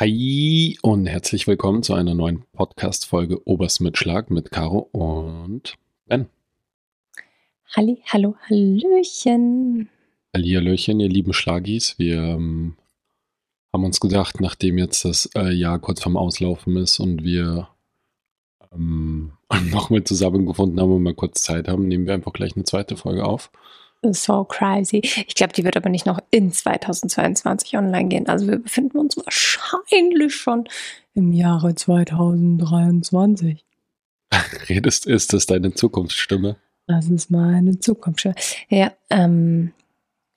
Hi und herzlich willkommen zu einer neuen Podcast-Folge Oberst mit Schlag mit Caro und Ben. Halli, hallo, hallöchen. Hallihallöchen, ihr lieben Schlagis. Wir ähm, haben uns gedacht, nachdem jetzt das äh, Jahr kurz vorm Auslaufen ist und wir ähm, nochmal zusammengefunden haben und mal kurz Zeit haben, nehmen wir einfach gleich eine zweite Folge auf. So crazy. Ich glaube, die wird aber nicht noch in 2022 online gehen. Also wir befinden uns wahrscheinlich schon im Jahre 2023. Redest, ist das deine Zukunftsstimme? Das ist meine Zukunftsstimme. Ja, ähm,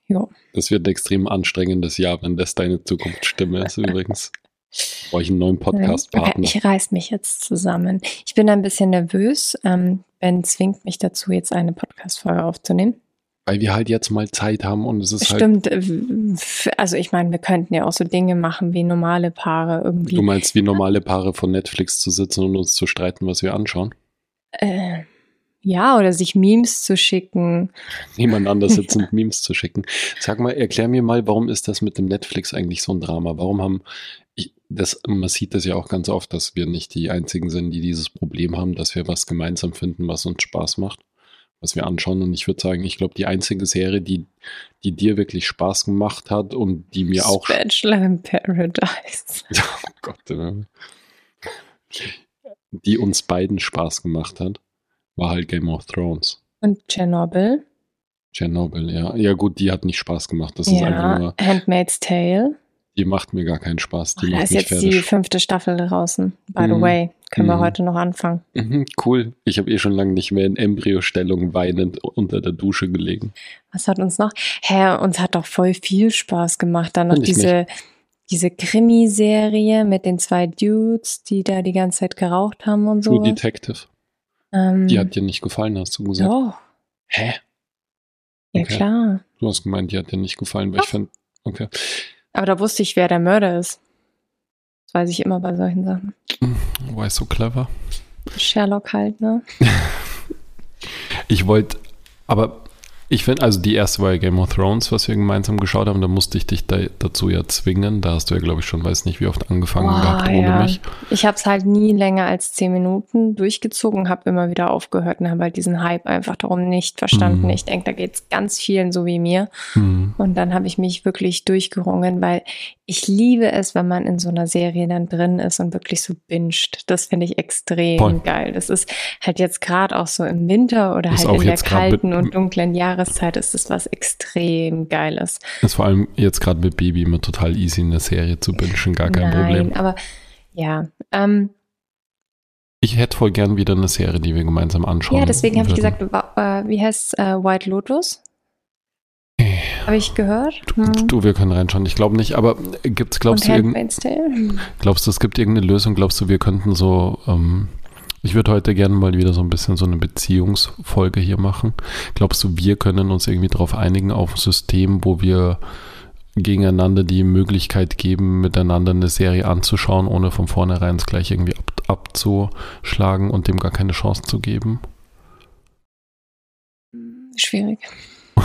jo. Das wird ein extrem anstrengendes Jahr, wenn das deine Zukunftsstimme ist übrigens. Brauche ich einen neuen Podcast-Partner. Okay, ich reiß mich jetzt zusammen. Ich bin ein bisschen nervös. Ähm, ben zwingt mich dazu, jetzt eine Podcast-Folge aufzunehmen. Weil wir halt jetzt mal Zeit haben und es ist Stimmt. halt. Stimmt. Also ich meine, wir könnten ja auch so Dinge machen wie normale Paare irgendwie. Du meinst, wie normale Paare von Netflix zu sitzen und uns zu streiten, was wir anschauen? Äh, ja, oder sich Memes zu schicken. Nebeneinander sitzend Memes zu schicken. Sag mal, erklär mir mal, warum ist das mit dem Netflix eigentlich so ein Drama? Warum haben ich, das, man sieht das ja auch ganz oft, dass wir nicht die einzigen sind, die dieses Problem haben, dass wir was gemeinsam finden, was uns Spaß macht was wir anschauen. Und ich würde sagen, ich glaube, die einzige Serie, die, die dir wirklich Spaß gemacht hat und die mir auch. Bachelor in Paradise. oh Gott. Die uns beiden Spaß gemacht hat, war halt Game of Thrones. Und Chernobyl. Chernobyl, ja. Ja, gut, die hat nicht Spaß gemacht. Das ja, ist einfach nur. Handmaid's Tale. Die macht mir gar keinen Spaß. Die oh, macht da ist jetzt fertig. die fünfte Staffel draußen. By the mm. way, können mm. wir mhm. heute noch anfangen. Mhm, cool. Ich habe eh schon lange nicht mehr in Embryostellung weinend unter der Dusche gelegen. Was hat uns noch? Hä, uns hat doch voll viel Spaß gemacht. Dann noch diese, diese Krimiserie mit den zwei Dudes, die da die ganze Zeit geraucht haben und so. True Detective. Ähm, die hat dir nicht gefallen, hast du gesagt. Doch. Hä? Ja, okay. klar. Du hast gemeint, die hat dir nicht gefallen, weil Ach. ich fand, okay. Aber da wusste ich, wer der Mörder ist. Das weiß ich immer bei solchen Sachen. War so clever. Sherlock halt, ne? ich wollte, aber ich finde, also die erste war ja Game of Thrones, was wir gemeinsam geschaut haben. Da musste ich dich da, dazu ja zwingen. Da hast du ja, glaube ich, schon, weiß nicht, wie oft angefangen oh, gehabt ohne ja. mich. Ich habe es halt nie länger als zehn Minuten durchgezogen, habe immer wieder aufgehört und habe halt diesen Hype einfach darum nicht verstanden. Mhm. Ich denke, da geht es ganz vielen so wie mir. Mhm. Und dann habe ich mich wirklich durchgerungen, weil ich liebe es, wenn man in so einer Serie dann drin ist und wirklich so binscht. Das finde ich extrem Voll. geil. Das ist halt jetzt gerade auch so im Winter oder ist halt in der kalten und dunklen Jahreszeit ist das was extrem Geiles. Ist vor allem jetzt gerade mit Baby immer total easy in der Serie zu bingen, gar kein Nein, Problem. aber ja, ähm, ich hätte voll gern wieder eine Serie, die wir gemeinsam anschauen. Ja, deswegen habe ich gesagt, äh, wie heißt äh, White Lotus? Habe ich gehört? Hm. Du, wir können reinschauen. Ich glaube nicht, aber gibt's, glaubst Und du, glaubst du, es gibt irgendeine Lösung? Glaubst du, wir könnten so, ähm, ich würde heute gerne mal wieder so ein bisschen so eine Beziehungsfolge hier machen. Glaubst du, wir können uns irgendwie darauf einigen, auf ein System, wo wir gegeneinander die Möglichkeit geben, miteinander eine Serie anzuschauen, ohne von vornherein es gleich irgendwie ab, abzuschlagen und dem gar keine Chance zu geben? Schwierig.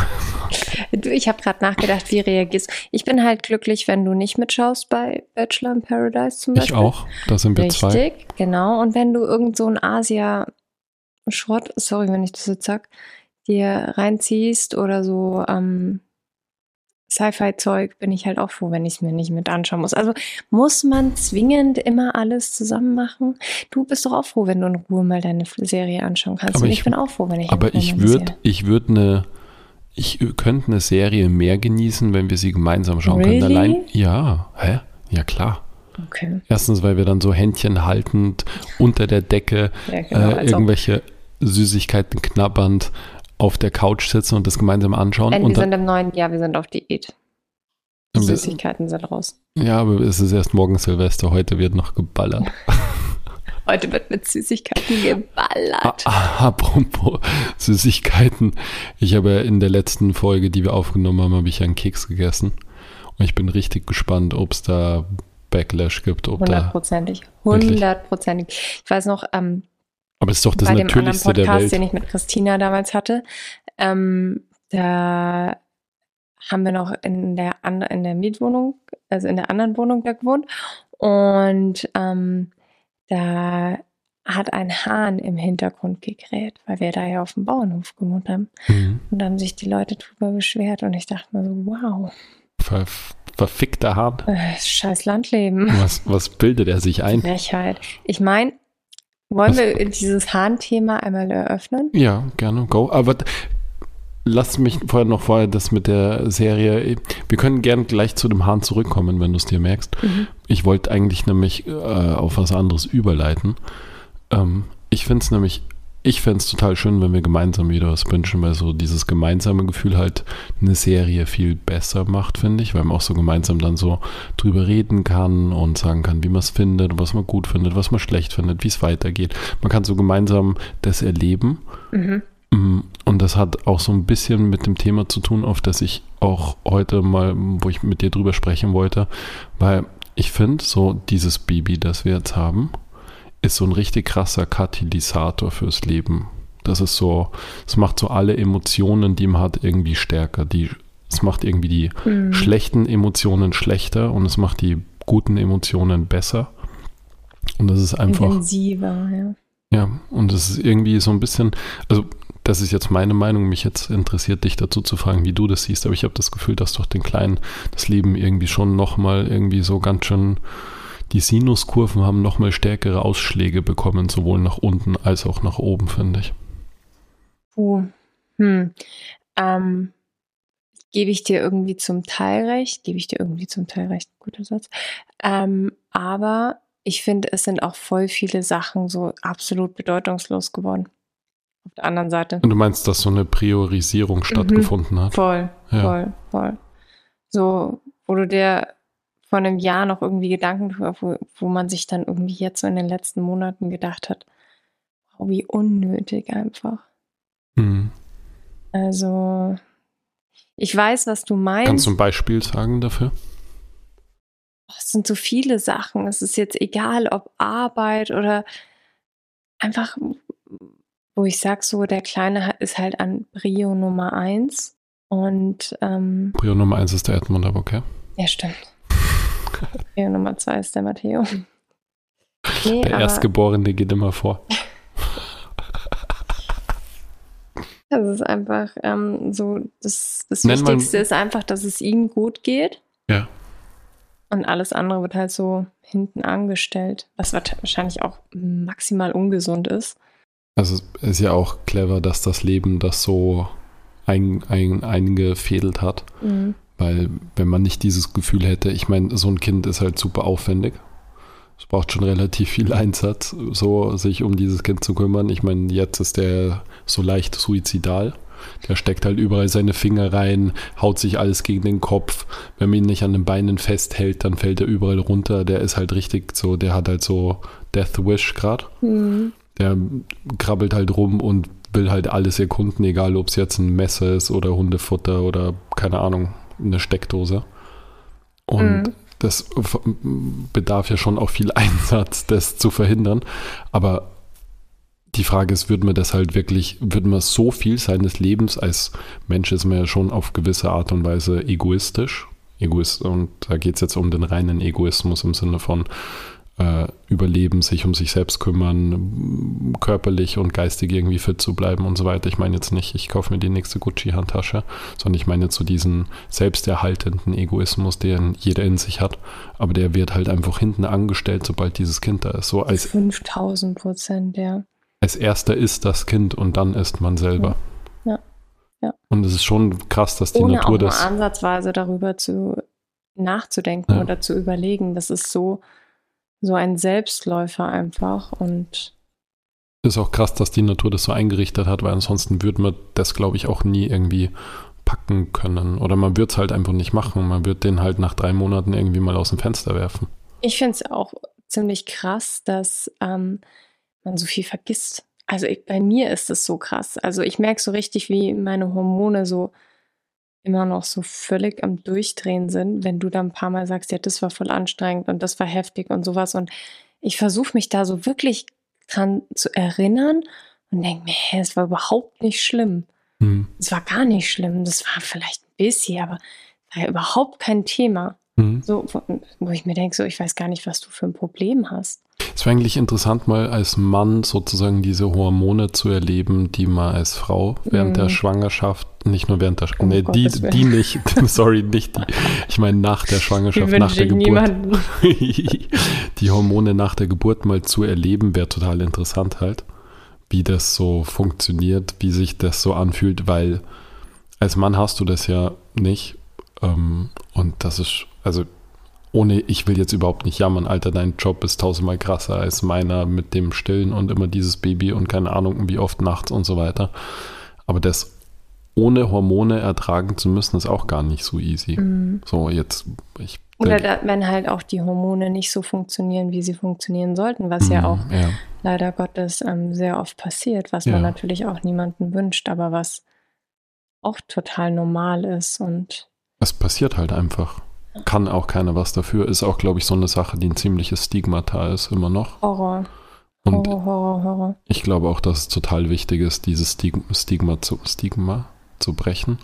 Du, ich habe gerade nachgedacht, wie reagierst Ich bin halt glücklich, wenn du nicht mitschaust bei Bachelor in Paradise zum Beispiel. Ich auch, da sind wir Richtig, zwei. Richtig, genau. Und wenn du irgend so ein Asia-Schrott, sorry, wenn ich das jetzt sag, dir reinziehst oder so ähm, Sci-Fi-Zeug, bin ich halt auch froh, wenn ich es mir nicht mit anschauen muss. Also muss man zwingend immer alles zusammen machen? Du bist doch auch froh, wenn du in Ruhe mal deine Serie anschauen kannst. Aber Und ich, ich bin auch froh, wenn ich. Aber ich würde, ich würde eine ich könnte eine Serie mehr genießen, wenn wir sie gemeinsam schauen really? können. Allein, ja, hä? Ja, klar. Okay. Erstens, weil wir dann so Händchen haltend unter der Decke ja, genau, äh, irgendwelche Süßigkeiten knabbernd auf der Couch sitzen und das gemeinsam anschauen. Nein, wir sind im neuen Jahr, wir sind auf Diät. Die Süßigkeiten sind raus. Ja, aber es ist erst morgen Silvester, heute wird noch geballert. Heute wird mit Süßigkeiten geballert. Apropos Süßigkeiten. Ich habe ja in der letzten Folge, die wir aufgenommen haben, habe ich einen Keks gegessen. Und ich bin richtig gespannt, ob es da Backlash gibt. Hundertprozentig. Hundertprozentig. Ich weiß noch, ähm, aber es ist doch das bei Natürlichste dem anderen Podcast, den ich mit Christina damals hatte, ähm, da haben wir noch in der, in der Mietwohnung, also in der anderen Wohnung da gewohnt. Und ähm, da hat ein Hahn im Hintergrund gekräht, weil wir da ja auf dem Bauernhof gewohnt haben. Mhm. Und dann haben sich die Leute drüber beschwert und ich dachte mir so, wow. Ver verfickter Hahn. Äh, scheiß Landleben. Was, was bildet er sich ein? Frechheit. Ich meine, wollen was? wir dieses Hahn-Thema einmal eröffnen? Ja, gerne, go. Aber lass mich vorher noch vorher das mit der Serie. Wir können gern gleich zu dem Hahn zurückkommen, wenn du es dir merkst. Mhm. Ich wollte eigentlich nämlich äh, auf was anderes überleiten. Ähm, ich finde es nämlich, ich fände es total schön, wenn wir gemeinsam wieder was wünschen, weil so dieses gemeinsame Gefühl halt eine Serie viel besser macht, finde ich, weil man auch so gemeinsam dann so drüber reden kann und sagen kann, wie man es findet, was man gut findet, was man schlecht findet, wie es weitergeht. Man kann so gemeinsam das erleben. Mhm. Mm, und das hat auch so ein bisschen mit dem Thema zu tun, auf das ich auch heute mal, wo ich mit dir drüber sprechen wollte, weil ich finde, so dieses Baby, das wir jetzt haben, ist so ein richtig krasser Katalysator fürs Leben. Das ist so, es macht so alle Emotionen, die man hat, irgendwie stärker. Die, es macht irgendwie die mhm. schlechten Emotionen schlechter und es macht die guten Emotionen besser. Und das ist einfach. Intensiver, ja. Ja, und es ist irgendwie so ein bisschen, also das ist jetzt meine Meinung, mich jetzt interessiert, dich dazu zu fragen, wie du das siehst, aber ich habe das Gefühl, dass durch den Kleinen das Leben irgendwie schon nochmal irgendwie so ganz schön die Sinuskurven haben nochmal stärkere Ausschläge bekommen, sowohl nach unten als auch nach oben, finde ich. Puh. Hm. Ähm, gebe ich dir irgendwie zum Teil recht, gebe ich dir irgendwie zum Teil recht, guter Satz. Ähm, aber ich finde, es sind auch voll viele Sachen so absolut bedeutungslos geworden. Auf der anderen Seite. Und du meinst, dass so eine Priorisierung mhm. stattgefunden hat? Voll, ja. voll, voll. So, wo du dir vor einem Jahr noch irgendwie Gedanken, wo, wo man sich dann irgendwie jetzt so in den letzten Monaten gedacht hat, wow, wie unnötig einfach. Mhm. Also, ich weiß, was du meinst. Kannst du ein Beispiel sagen dafür? Es sind so viele Sachen. Es ist jetzt egal, ob Arbeit oder einfach, wo ich sag so, der Kleine ist halt an Brio Nummer eins. Und ähm, Brio Nummer eins ist der Edmund, aber okay. Ja, stimmt. Ja, Nummer zwei ist der Matteo. Okay, der Erstgeborene geht immer vor. Das ist einfach ähm, so, das, das Wichtigste ist einfach, dass es ihm gut geht. Ja. Und alles andere wird halt so hinten angestellt, was wahrscheinlich auch maximal ungesund ist. Also es ist ja auch clever, dass das Leben das so ein, ein, eingefädelt hat. Mhm. Weil wenn man nicht dieses Gefühl hätte, ich meine, so ein Kind ist halt super aufwendig. Es braucht schon relativ viel Einsatz, so sich um dieses Kind zu kümmern. Ich meine, jetzt ist der so leicht suizidal. Der steckt halt überall seine Finger rein, haut sich alles gegen den Kopf. Wenn man ihn nicht an den Beinen festhält, dann fällt er überall runter. Der ist halt richtig so, der hat halt so Death Wish gerade. Mhm. Der krabbelt halt rum und will halt alles erkunden, egal ob es jetzt ein Messer ist oder Hundefutter oder keine Ahnung, eine Steckdose. Und mhm. das bedarf ja schon auch viel Einsatz, das zu verhindern. Aber die Frage ist, würde man das halt wirklich, würde man so viel seines Lebens als Mensch ist man ja schon auf gewisse Art und Weise egoistisch. Egoist, und da geht es jetzt um den reinen Egoismus im Sinne von, überleben, sich um sich selbst kümmern, körperlich und geistig irgendwie fit zu bleiben und so weiter. Ich meine jetzt nicht, ich kaufe mir die nächste Gucci-Handtasche, sondern ich meine jetzt so diesen selbsterhaltenden Egoismus, den jeder in sich hat, aber der wird halt einfach hinten angestellt, sobald dieses Kind da ist. So als 5000 Prozent, ja. Als erster ist das Kind und dann ist man selber. Ja. ja. Und es ist schon krass, dass die Ohne Natur auch das. ansatzweise darüber zu nachzudenken ja. oder zu überlegen. Das ist so so ein Selbstläufer einfach und ist auch krass, dass die Natur das so eingerichtet hat, weil ansonsten würde man das, glaube ich, auch nie irgendwie packen können. Oder man würde es halt einfach nicht machen. Man würde den halt nach drei Monaten irgendwie mal aus dem Fenster werfen. Ich finde es auch ziemlich krass, dass ähm, man so viel vergisst. Also ich, bei mir ist es so krass. Also ich merke so richtig, wie meine Hormone so immer noch so völlig am Durchdrehen sind, wenn du da ein paar Mal sagst, ja, das war voll anstrengend und das war heftig und sowas. Und ich versuche mich da so wirklich dran zu erinnern und denke mir, hä, es war überhaupt nicht schlimm. Mhm. Es war gar nicht schlimm. Das war vielleicht ein bisschen, aber war ja überhaupt kein Thema. Mhm. So, wo ich mir denke, so, ich weiß gar nicht, was du für ein Problem hast. Es wäre eigentlich interessant, mal als Mann sozusagen diese Hormone zu erleben, die man als Frau während mhm. der Schwangerschaft, nicht nur während der Schwangerschaft, oh, nee, die, die nicht, sorry, nicht die, ich meine nach der Schwangerschaft, nach der Geburt. die Hormone nach der Geburt mal zu erleben, wäre total interessant halt, wie das so funktioniert, wie sich das so anfühlt, weil als Mann hast du das ja nicht. Ähm, und das ist, also ohne, ich will jetzt überhaupt nicht jammern, Alter, dein Job ist tausendmal krasser als meiner mit dem Stillen und immer dieses Baby und keine Ahnung, wie oft nachts und so weiter. Aber das ohne Hormone ertragen zu müssen, ist auch gar nicht so easy. Mhm. So, jetzt, ich. Oder da, wenn halt auch die Hormone nicht so funktionieren, wie sie funktionieren sollten, was mhm, ja auch ja. leider Gottes ähm, sehr oft passiert, was ja. man natürlich auch niemandem wünscht, aber was auch total normal ist und. Es passiert halt einfach kann auch keiner was dafür. Ist auch, glaube ich, so eine Sache, die ein ziemliches Stigmata ist, immer noch. Horror. Und Horror, Horror, Horror. Ich glaube auch, dass es total wichtig ist, dieses Stigma zu, Stigma zu brechen.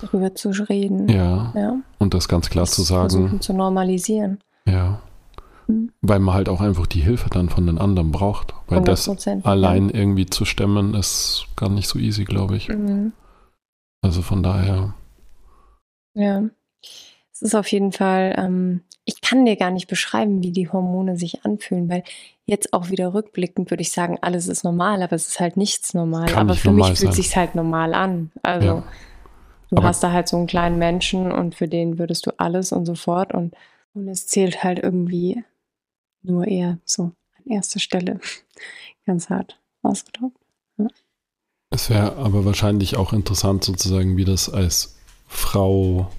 Darüber zu reden. Ja. ja. Und das ganz klar das zu sagen. Versuchen zu normalisieren. Ja. Hm. Weil man halt auch einfach die Hilfe dann von den anderen braucht. Weil das allein irgendwie zu stemmen, ist gar nicht so easy, glaube ich. Mhm. Also von daher. Ja. Es ist auf jeden Fall, ähm, ich kann dir gar nicht beschreiben, wie die Hormone sich anfühlen, weil jetzt auch wieder rückblickend würde ich sagen, alles ist normal, aber es ist halt nichts normal. Kann aber für mich fühlt es sich halt normal an. Also ja. du aber hast da halt so einen kleinen Menschen und für den würdest du alles und so fort und, und es zählt halt irgendwie nur eher so an erster Stelle. Ganz hart ausgedrückt. Ja. Es wäre aber wahrscheinlich auch interessant sozusagen, wie das als Frau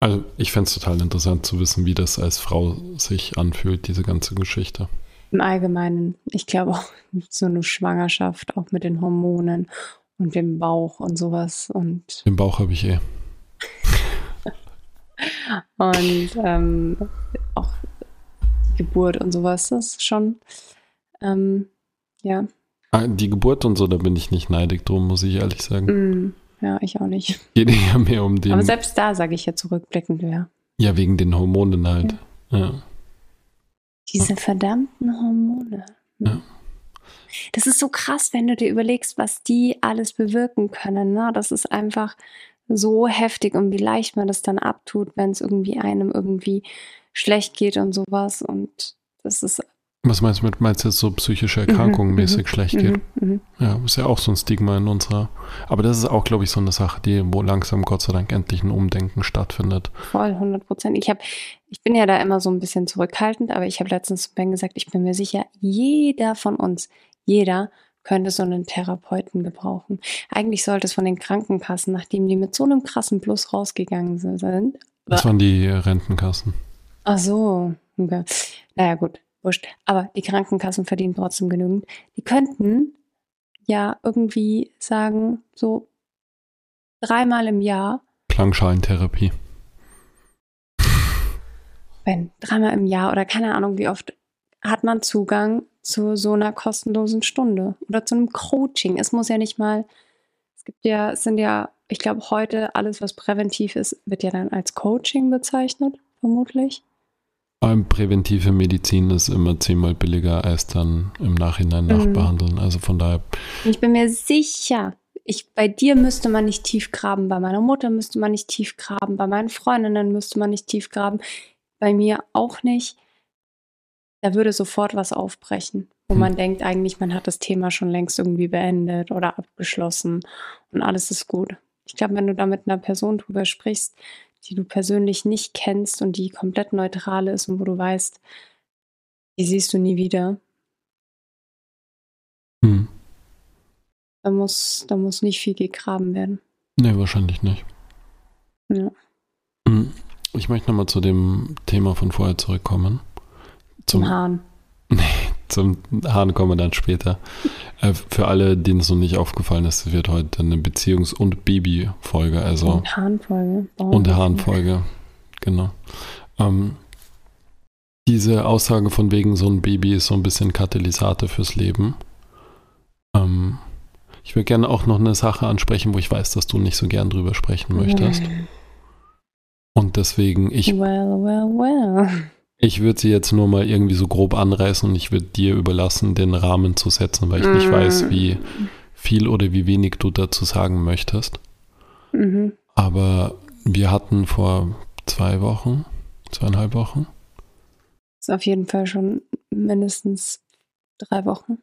also ich fände es total interessant zu wissen, wie das als Frau sich anfühlt, diese ganze Geschichte. Im Allgemeinen, ich glaube auch so eine Schwangerschaft, auch mit den Hormonen und dem Bauch und sowas. Und den Bauch habe ich eh. und ähm, auch Geburt und sowas, das ist schon, ähm, ja. Ah, die Geburt und so, da bin ich nicht neidig drum, muss ich ehrlich sagen. Mm. Ja, ich auch nicht. Geht ja mehr um den. Aber selbst da sage ich ja zurückblickend, ja. Ja, wegen den Hormonen halt. Ja. ja. Diese verdammten Hormone. Ja. Das ist so krass, wenn du dir überlegst, was die alles bewirken können. Ne? Das ist einfach so heftig und wie leicht man das dann abtut, wenn es irgendwie einem irgendwie schlecht geht und sowas. Und das ist was meinst du mit, meinst du jetzt so psychische Erkrankungen mhm, mäßig mhm, schlecht geht? Mhm, mhm, ja, ist ja auch so ein Stigma in unserer. Aber das ist auch, glaube ich, so eine Sache, die, wo langsam Gott sei Dank endlich ein Umdenken stattfindet. Voll, 100 Prozent. Ich, ich bin ja da immer so ein bisschen zurückhaltend, aber ich habe letztens zu Ben gesagt, ich bin mir sicher, jeder von uns, jeder könnte so einen Therapeuten gebrauchen. Eigentlich sollte es von den Krankenkassen, nachdem die mit so einem krassen Plus rausgegangen sind. Das waren die Rentenkassen. Ach so. Okay. Naja, gut wurscht. Aber die Krankenkassen verdienen trotzdem genügend. Die könnten ja irgendwie sagen, so dreimal im Jahr. Klangschalentherapie. Wenn dreimal im Jahr oder keine Ahnung, wie oft hat man Zugang zu so einer kostenlosen Stunde oder zu einem Coaching. Es muss ja nicht mal, es gibt ja, es sind ja, ich glaube, heute alles, was präventiv ist, wird ja dann als Coaching bezeichnet, vermutlich. Präventive Medizin ist immer zehnmal billiger als dann im Nachhinein mhm. nachbehandeln. Also von daher. Ich bin mir sicher, ich, bei dir müsste man nicht tief graben, bei meiner Mutter müsste man nicht tief graben, bei meinen Freundinnen müsste man nicht tief graben, bei mir auch nicht. Da würde sofort was aufbrechen, wo hm. man denkt, eigentlich, man hat das Thema schon längst irgendwie beendet oder abgeschlossen und alles ist gut. Ich glaube, wenn du da mit einer Person drüber sprichst, die du persönlich nicht kennst und die komplett neutral ist und wo du weißt, die siehst du nie wieder. Hm. Da muss, da muss nicht viel gegraben werden. Nee, wahrscheinlich nicht. Ja. Hm. Ich möchte nochmal zu dem Thema von vorher zurückkommen. Zum, Zum Hahn. Nee, zum Hahn kommen wir dann später. Äh, für alle, denen es noch nicht aufgefallen ist, wird heute eine Beziehungs- und Baby-Folge. Also und Hahnfolge. Oh, und Hahnfolge, genau. Ähm, diese Aussage von wegen, so ein Baby ist so ein bisschen Katalysator fürs Leben. Ähm, ich würde gerne auch noch eine Sache ansprechen, wo ich weiß, dass du nicht so gern drüber sprechen möchtest. Und deswegen, ich. Well, well, well. Ich würde sie jetzt nur mal irgendwie so grob anreißen und ich würde dir überlassen, den Rahmen zu setzen, weil ich mm. nicht weiß, wie viel oder wie wenig du dazu sagen möchtest. Mhm. Aber wir hatten vor zwei Wochen, zweieinhalb Wochen. Das ist auf jeden Fall schon mindestens drei Wochen.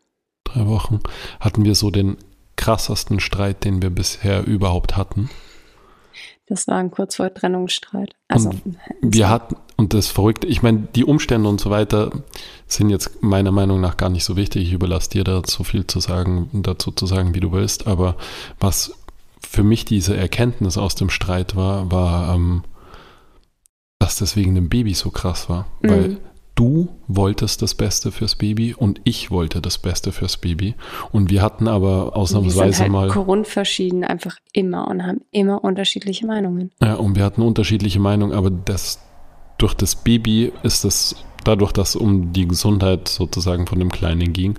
Drei Wochen hatten wir so den krassesten Streit, den wir bisher überhaupt hatten. Das war ein kurz vor Trennungsstreit. Also, wir hatten, und das Verrückte, ich meine, die Umstände und so weiter sind jetzt meiner Meinung nach gar nicht so wichtig. Ich überlasse dir da so viel zu sagen, dazu zu sagen, wie du willst. Aber was für mich diese Erkenntnis aus dem Streit war, war, ähm, dass das wegen dem Baby so krass war. Mhm. Weil du wolltest das Beste fürs Baby und ich wollte das Beste fürs Baby. Und wir hatten aber ausnahmsweise wir sind halt mal. grundverschieden einfach immer und haben immer unterschiedliche Meinungen. Ja, und wir hatten unterschiedliche Meinungen, aber das, durch das Baby ist es, dadurch, dass um die Gesundheit sozusagen von dem Kleinen ging,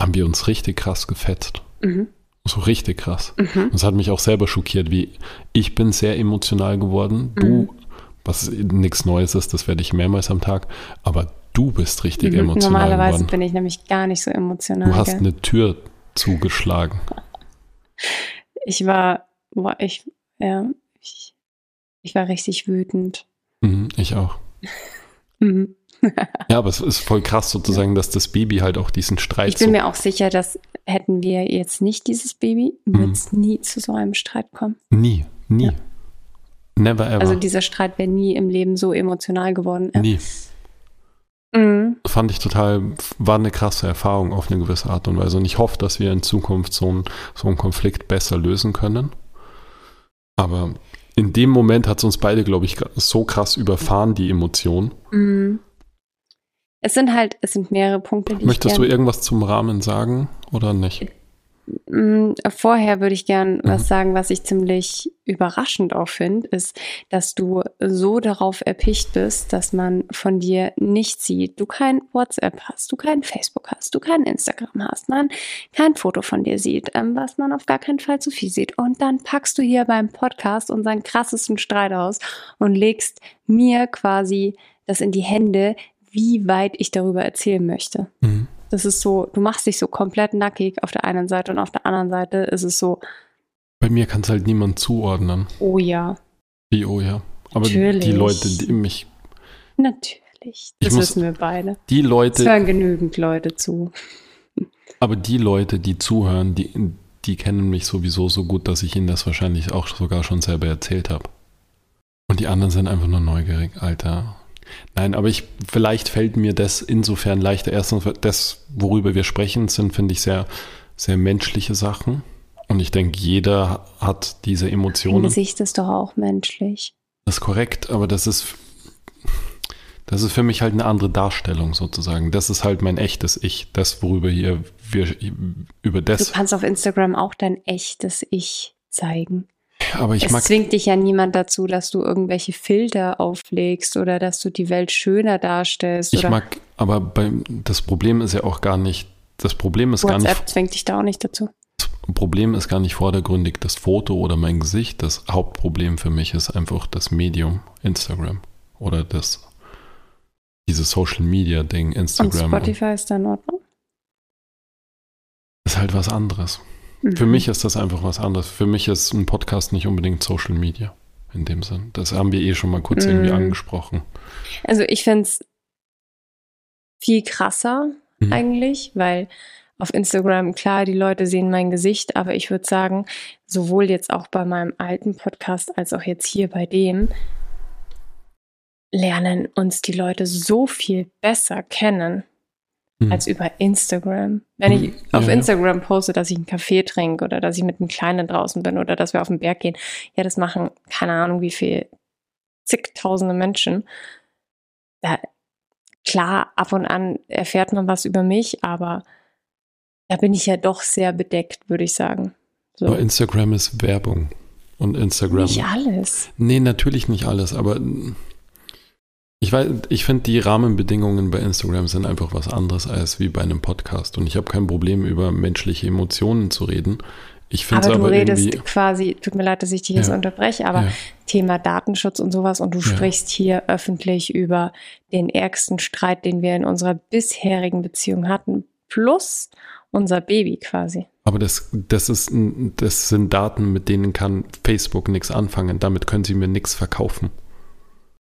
haben wir uns richtig krass gefetzt. Mhm. So richtig krass. Mhm. Das hat mich auch selber schockiert, wie ich bin sehr emotional geworden. Du mhm was nichts Neues ist, das werde ich mehrmals am Tag, aber du bist richtig mhm. emotional. Normalerweise geworden. bin ich nämlich gar nicht so emotional. Du hast gell? eine Tür zugeschlagen. Ich war, war ich, ja, ich, ich war richtig wütend. Mhm, ich auch. mhm. ja, aber es ist voll krass sozusagen, dass das Baby halt auch diesen Streit. Ich bin so mir auch sicher, dass hätten wir jetzt nicht dieses Baby, würde es mhm. nie zu so einem Streit kommen. Nie, nie. Ja. Never ever. Also dieser Streit wäre nie im Leben so emotional geworden. Nie. Mhm. Fand ich total, war eine krasse Erfahrung auf eine gewisse Art und Weise. Und ich hoffe, dass wir in Zukunft so, ein, so einen Konflikt besser lösen können. Aber in dem Moment hat es uns beide, glaube ich, so krass überfahren, die Emotion. Mhm. Es sind halt, es sind mehrere Punkte. Die Möchtest du irgendwas zum Rahmen sagen oder nicht? Mm, vorher würde ich gern mhm. was sagen, was ich ziemlich überraschend auch finde, ist, dass du so darauf erpicht bist, dass man von dir nicht sieht. Du kein WhatsApp hast, du kein Facebook hast, du kein Instagram hast, man kein Foto von dir sieht, ähm, was man auf gar keinen Fall zu viel sieht. Und dann packst du hier beim Podcast unseren krassesten Streit aus und legst mir quasi das in die Hände, wie weit ich darüber erzählen möchte. Mhm. Das ist so, du machst dich so komplett nackig auf der einen Seite und auf der anderen Seite ist es so. Bei mir kann es halt niemand zuordnen. Oh ja. Wie, oh ja. Aber Natürlich. die Leute, die mich. Natürlich. Das muss, wissen wir beide. Die Leute. Es hören genügend Leute zu. Aber die Leute, die zuhören, die, die kennen mich sowieso so gut, dass ich ihnen das wahrscheinlich auch sogar schon selber erzählt habe. Und die anderen sind einfach nur neugierig, Alter. Nein, aber ich, vielleicht fällt mir das insofern leichter. Erstens, das, worüber wir sprechen, sind, finde ich, sehr, sehr menschliche Sachen. Und ich denke, jeder hat diese Emotionen. Dein Gesicht ist doch auch menschlich. Das ist korrekt, aber das ist, das ist für mich halt eine andere Darstellung sozusagen. Das ist halt mein echtes Ich, das, worüber hier wir über das. Du kannst auf Instagram auch dein echtes Ich zeigen. Aber ich es mag, zwingt dich ja niemand dazu, dass du irgendwelche Filter auflegst oder dass du die Welt schöner darstellst. Ich mag, aber beim, das Problem ist ja auch gar nicht, das Problem ist WhatsApp gar nicht. zwingt dich da auch nicht dazu. Das Problem ist gar nicht vordergründig das Foto oder mein Gesicht. Das Hauptproblem für mich ist einfach das Medium Instagram oder das dieses Social Media Ding Instagram. Und Spotify ist da in Ordnung? Ist halt was anderes. Mhm. Für mich ist das einfach was anderes. Für mich ist ein Podcast nicht unbedingt Social Media in dem Sinn. Das haben wir eh schon mal kurz mhm. irgendwie angesprochen. Also ich finde es viel krasser mhm. eigentlich, weil auf Instagram, klar, die Leute sehen mein Gesicht, aber ich würde sagen, sowohl jetzt auch bei meinem alten Podcast als auch jetzt hier bei dem, lernen uns die Leute so viel besser kennen mhm. als über Instagram. Wenn ich auf ja, Instagram poste, dass ich einen Kaffee trinke oder dass ich mit einem Kleinen draußen bin oder dass wir auf den Berg gehen, ja, das machen keine Ahnung wie viel, zigtausende Menschen. Da, klar, ab und an erfährt man was über mich, aber da bin ich ja doch sehr bedeckt, würde ich sagen. So. Aber Instagram ist Werbung. Und Instagram. Nicht alles. Nee, natürlich nicht alles, aber ich weiß, ich finde, die Rahmenbedingungen bei Instagram sind einfach was anderes als wie bei einem Podcast. Und ich habe kein Problem, über menschliche Emotionen zu reden. Ich finde aber, aber du redest quasi, tut mir leid, dass ich dich jetzt ja. unterbreche, aber ja. Thema Datenschutz und sowas und du ja. sprichst hier öffentlich über den ärgsten Streit, den wir in unserer bisherigen Beziehung hatten, plus unser Baby quasi. Aber das, das, ist, das sind Daten, mit denen kann Facebook nichts anfangen. Damit können sie mir nichts verkaufen.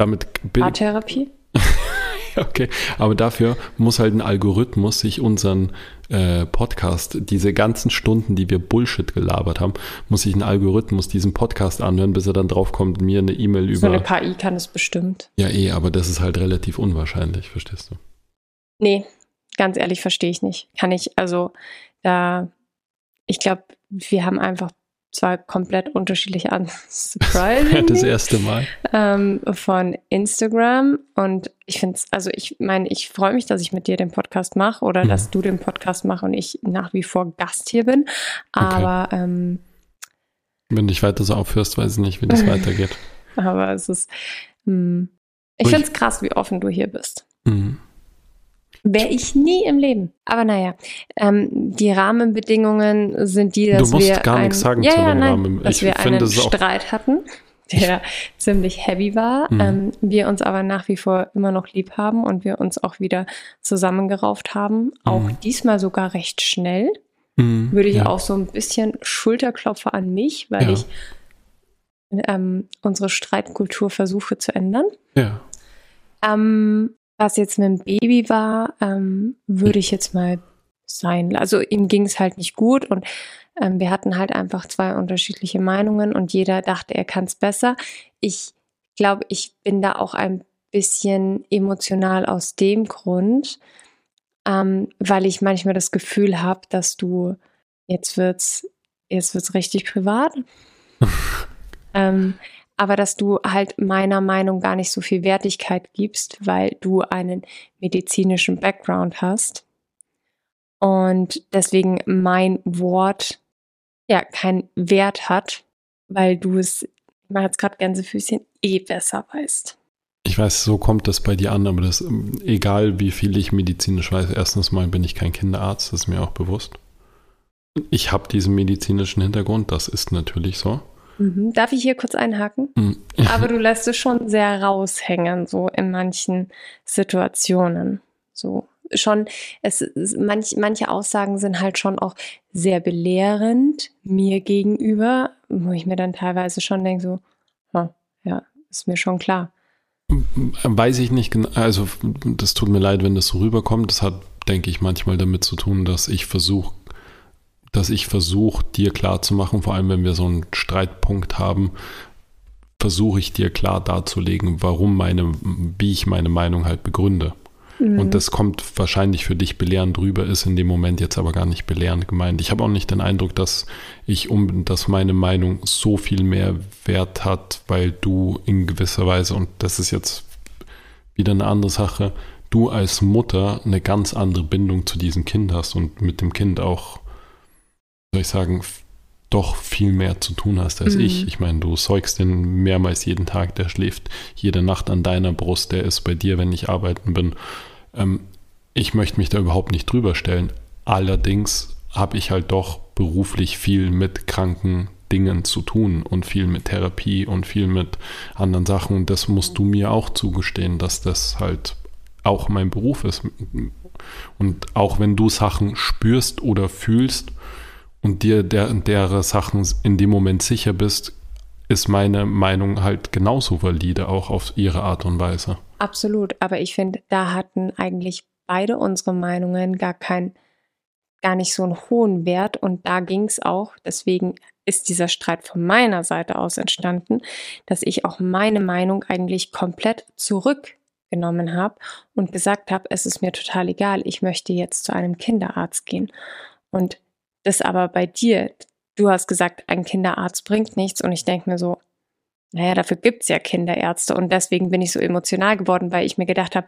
Damit Paartherapie? okay, aber dafür muss halt ein Algorithmus sich unseren äh, Podcast, diese ganzen Stunden, die wir Bullshit gelabert haben, muss sich ein Algorithmus diesen Podcast anhören, bis er dann draufkommt, mir eine E-Mail über. So eine KI kann es bestimmt. Ja, eh, aber das ist halt relativ unwahrscheinlich, verstehst du? Nee, ganz ehrlich verstehe ich nicht. Kann ich, also da, ich glaube, wir haben einfach zwei komplett unterschiedliche Unsubscribing. das erste Mal. Ähm, von Instagram. Und ich finde es, also ich meine, ich freue mich, dass ich mit dir den Podcast mache oder mhm. dass du den Podcast machst und ich nach wie vor Gast hier bin. Aber okay. ähm, wenn du dich weiter so aufhörst, weiß ich nicht, wie das weitergeht. Aber es ist, mh, hm, ich finde es krass, wie offen du hier bist. Mhm. Wäre ich nie im Leben. Aber naja, ähm, die Rahmenbedingungen sind die, dass wir. Du musst wir gar ein, nichts sagen ja, zu den ja, nein, Rahmen. Dass ich wir einen Streit hatten, der ziemlich heavy war. Mhm. Ähm, wir uns aber nach wie vor immer noch lieb haben und wir uns auch wieder zusammengerauft haben. Auch mhm. diesmal sogar recht schnell. Mhm, Würde ich ja. auch so ein bisschen Schulterklopfer an mich, weil ich ähm, unsere Streitkultur versuche zu ändern. Ja. Ähm, was jetzt mit dem Baby war, ähm, würde ich jetzt mal sein. Also ihm ging es halt nicht gut und ähm, wir hatten halt einfach zwei unterschiedliche Meinungen und jeder dachte, er kann es besser. Ich glaube, ich bin da auch ein bisschen emotional aus dem Grund, ähm, weil ich manchmal das Gefühl habe, dass du jetzt wird's jetzt wird's richtig privat. ähm, aber dass du halt meiner Meinung gar nicht so viel Wertigkeit gibst, weil du einen medizinischen Background hast. Und deswegen mein Wort ja keinen Wert hat, weil du es, ich mache jetzt gerade Gänsefüßchen, eh besser weißt. Ich weiß, so kommt das bei dir an, aber das, egal wie viel ich medizinisch weiß, erstens mal bin ich kein Kinderarzt, das ist mir auch bewusst. Ich habe diesen medizinischen Hintergrund, das ist natürlich so. Mhm. Darf ich hier kurz einhaken? Mhm. Aber du lässt es schon sehr raushängen, so in manchen Situationen. So schon, es, manch, manche Aussagen sind halt schon auch sehr belehrend mir gegenüber, wo ich mir dann teilweise schon denke, so, ja, ist mir schon klar. Weiß ich nicht genau, also das tut mir leid, wenn das so rüberkommt. Das hat, denke ich, manchmal damit zu tun, dass ich versuche, dass ich versuche, dir klar zu machen, vor allem wenn wir so einen Streitpunkt haben, versuche ich dir klar darzulegen, warum meine, wie ich meine Meinung halt begründe. Mhm. Und das kommt wahrscheinlich für dich belehrend drüber, ist in dem Moment jetzt aber gar nicht belehrend gemeint. Ich habe auch nicht den Eindruck, dass ich um, dass meine Meinung so viel mehr Wert hat, weil du in gewisser Weise, und das ist jetzt wieder eine andere Sache, du als Mutter eine ganz andere Bindung zu diesem Kind hast und mit dem Kind auch soll ich sagen, doch viel mehr zu tun hast als mhm. ich. Ich meine, du säugst den mehrmals jeden Tag, der schläft jede Nacht an deiner Brust, der ist bei dir, wenn ich arbeiten bin. Ähm, ich möchte mich da überhaupt nicht drüber stellen. Allerdings habe ich halt doch beruflich viel mit kranken Dingen zu tun und viel mit Therapie und viel mit anderen Sachen. Und das musst du mir auch zugestehen, dass das halt auch mein Beruf ist. Und auch wenn du Sachen spürst oder fühlst, und dir der, derer Sachen in dem Moment sicher bist, ist meine Meinung halt genauso valide, auch auf ihre Art und Weise. Absolut, aber ich finde, da hatten eigentlich beide unsere Meinungen gar kein, gar nicht so einen hohen Wert und da ging es auch, deswegen ist dieser Streit von meiner Seite aus entstanden, dass ich auch meine Meinung eigentlich komplett zurückgenommen habe und gesagt habe, es ist mir total egal, ich möchte jetzt zu einem Kinderarzt gehen. Und das aber bei dir, du hast gesagt, ein Kinderarzt bringt nichts und ich denke mir so, naja, dafür gibt es ja Kinderärzte und deswegen bin ich so emotional geworden, weil ich mir gedacht habe,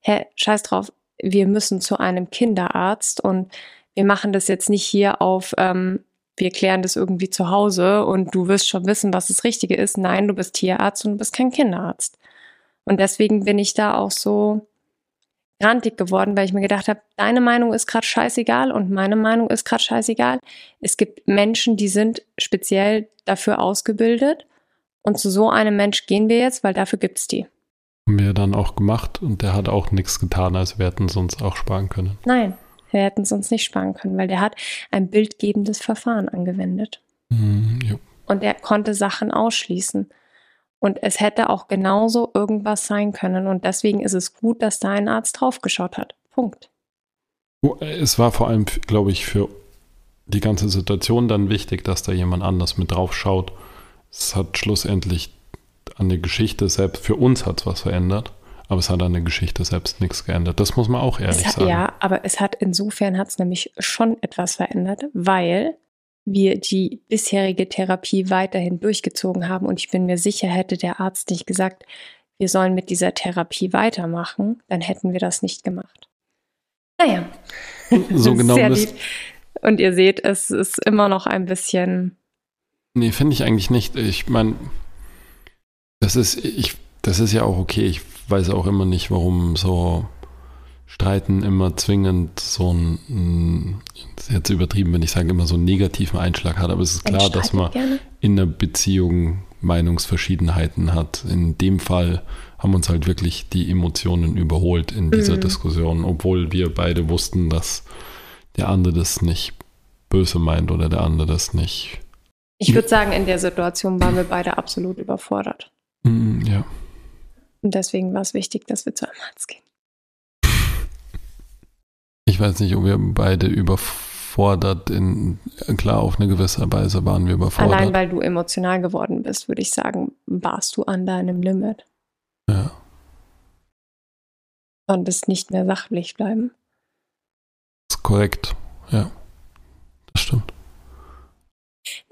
hä, scheiß drauf, wir müssen zu einem Kinderarzt und wir machen das jetzt nicht hier auf, ähm, wir klären das irgendwie zu Hause und du wirst schon wissen, was das Richtige ist. Nein, du bist Tierarzt und du bist kein Kinderarzt. Und deswegen bin ich da auch so, grantig geworden, weil ich mir gedacht habe, deine Meinung ist gerade scheißegal und meine Meinung ist gerade scheißegal. Es gibt Menschen, die sind speziell dafür ausgebildet und zu so einem Mensch gehen wir jetzt, weil dafür gibt's die. Haben wir dann auch gemacht und der hat auch nichts getan, also wir hätten es uns auch sparen können. Nein, wir hätten es uns nicht sparen können, weil der hat ein bildgebendes Verfahren angewendet. Mm. Und er konnte Sachen ausschließen. Und es hätte auch genauso irgendwas sein können. Und deswegen ist es gut, dass da ein Arzt draufgeschaut hat. Punkt. Es war vor allem, glaube ich, für die ganze Situation dann wichtig, dass da jemand anders mit drauf schaut. Es hat schlussendlich an der Geschichte selbst, für uns hat es was verändert, aber es hat an der Geschichte selbst nichts geändert. Das muss man auch ehrlich hat, sagen. Ja, aber es hat insofern hat es nämlich schon etwas verändert, weil wir die bisherige Therapie weiterhin durchgezogen haben. Und ich bin mir sicher, hätte der Arzt nicht gesagt, wir sollen mit dieser Therapie weitermachen, dann hätten wir das nicht gemacht. Naja. So genau. Lieb. Und ihr seht, es ist immer noch ein bisschen. Nee, finde ich eigentlich nicht. Ich meine, das ist, ich, das ist ja auch okay. Ich weiß auch immer nicht, warum so Streiten immer zwingend so ein, ist jetzt übertrieben, wenn ich sage, immer so einen negativen Einschlag hat, aber es ist klar, dass man gerne. in einer Beziehung Meinungsverschiedenheiten hat. In dem Fall haben uns halt wirklich die Emotionen überholt in dieser mhm. Diskussion, obwohl wir beide wussten, dass der andere das nicht böse meint oder der andere das nicht. Ich würde sagen, in der Situation waren wir beide absolut überfordert. Mhm, ja. Und deswegen war es wichtig, dass wir zu einem Arzt gehen. Ich weiß nicht, ob wir beide überfordert in, klar, auf eine gewisse Weise waren wir überfordert. Allein weil du emotional geworden bist, würde ich sagen, warst du an deinem Limit. Ja. Konntest nicht mehr sachlich bleiben. Das ist korrekt, ja. Das stimmt.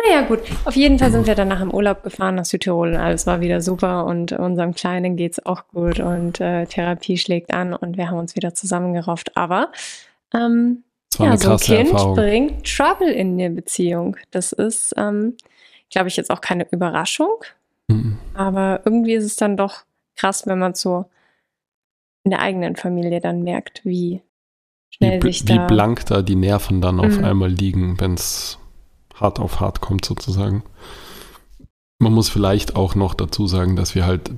Naja, gut. Auf jeden Fall sind wir danach im Urlaub gefahren nach Südtirol und alles war wieder super und unserem Kleinen geht es auch gut und äh, Therapie schlägt an und wir haben uns wieder zusammengerauft. Aber ähm, ja, so ein Kind Erfahrung. bringt Trouble in der Beziehung. Das ist, ähm, glaube ich, jetzt auch keine Überraschung. Mhm. Aber irgendwie ist es dann doch krass, wenn man so in der eigenen Familie dann merkt, wie schnell wie, sich da... Wie blank da die Nerven dann auf mhm. einmal liegen, wenn es hart auf hart kommt sozusagen. Man muss vielleicht auch noch dazu sagen, dass wir halt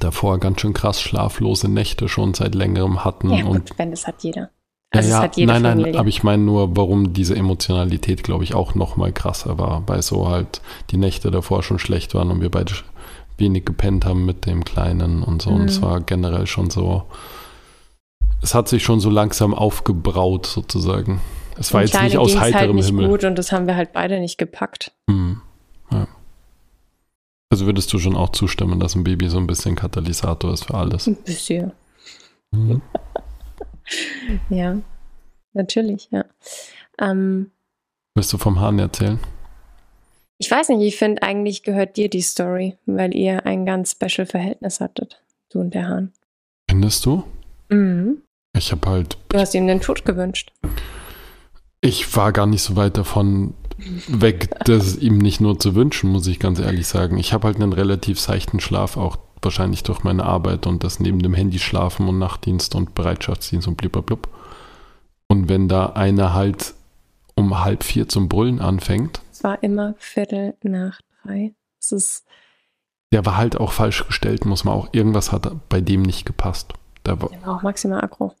davor ganz schön krass schlaflose Nächte schon seit längerem hatten. Ja, und gut, wenn das hat jeder. Also ja, hat jede nein, Familie. nein, aber ich meine nur, warum diese Emotionalität, glaube ich, auch noch mal krasser war, weil so halt die Nächte davor schon schlecht waren und wir beide wenig gepennt haben mit dem Kleinen und so. Mhm. Und es mhm. war generell schon so, es hat sich schon so langsam aufgebraut sozusagen. Es war jetzt nicht aus halt heiterem halt nicht Himmel. gut und das haben wir halt beide nicht gepackt. Mhm. Also würdest du schon auch zustimmen, dass ein Baby so ein bisschen Katalysator ist für alles? Ein bisschen. Mhm. ja, natürlich, ja. Ähm, Willst du vom Hahn erzählen? Ich weiß nicht, ich finde eigentlich gehört dir die Story, weil ihr ein ganz special Verhältnis hattet, du und der Hahn. Findest du? Mhm. Ich habe halt. Du hast ihm den Tod gewünscht. Ich war gar nicht so weit davon weg, das ihm nicht nur zu wünschen, muss ich ganz ehrlich sagen. Ich habe halt einen relativ seichten Schlaf, auch wahrscheinlich durch meine Arbeit und das neben dem Handy schlafen und Nachtdienst und Bereitschaftsdienst und blub. Und wenn da einer halt um halb vier zum Brüllen anfängt. Es war immer Viertel nach drei. Es ist. Der war halt auch falsch gestellt, muss man auch. Irgendwas hat bei dem nicht gepasst. Der war, der war auch maximal aggro.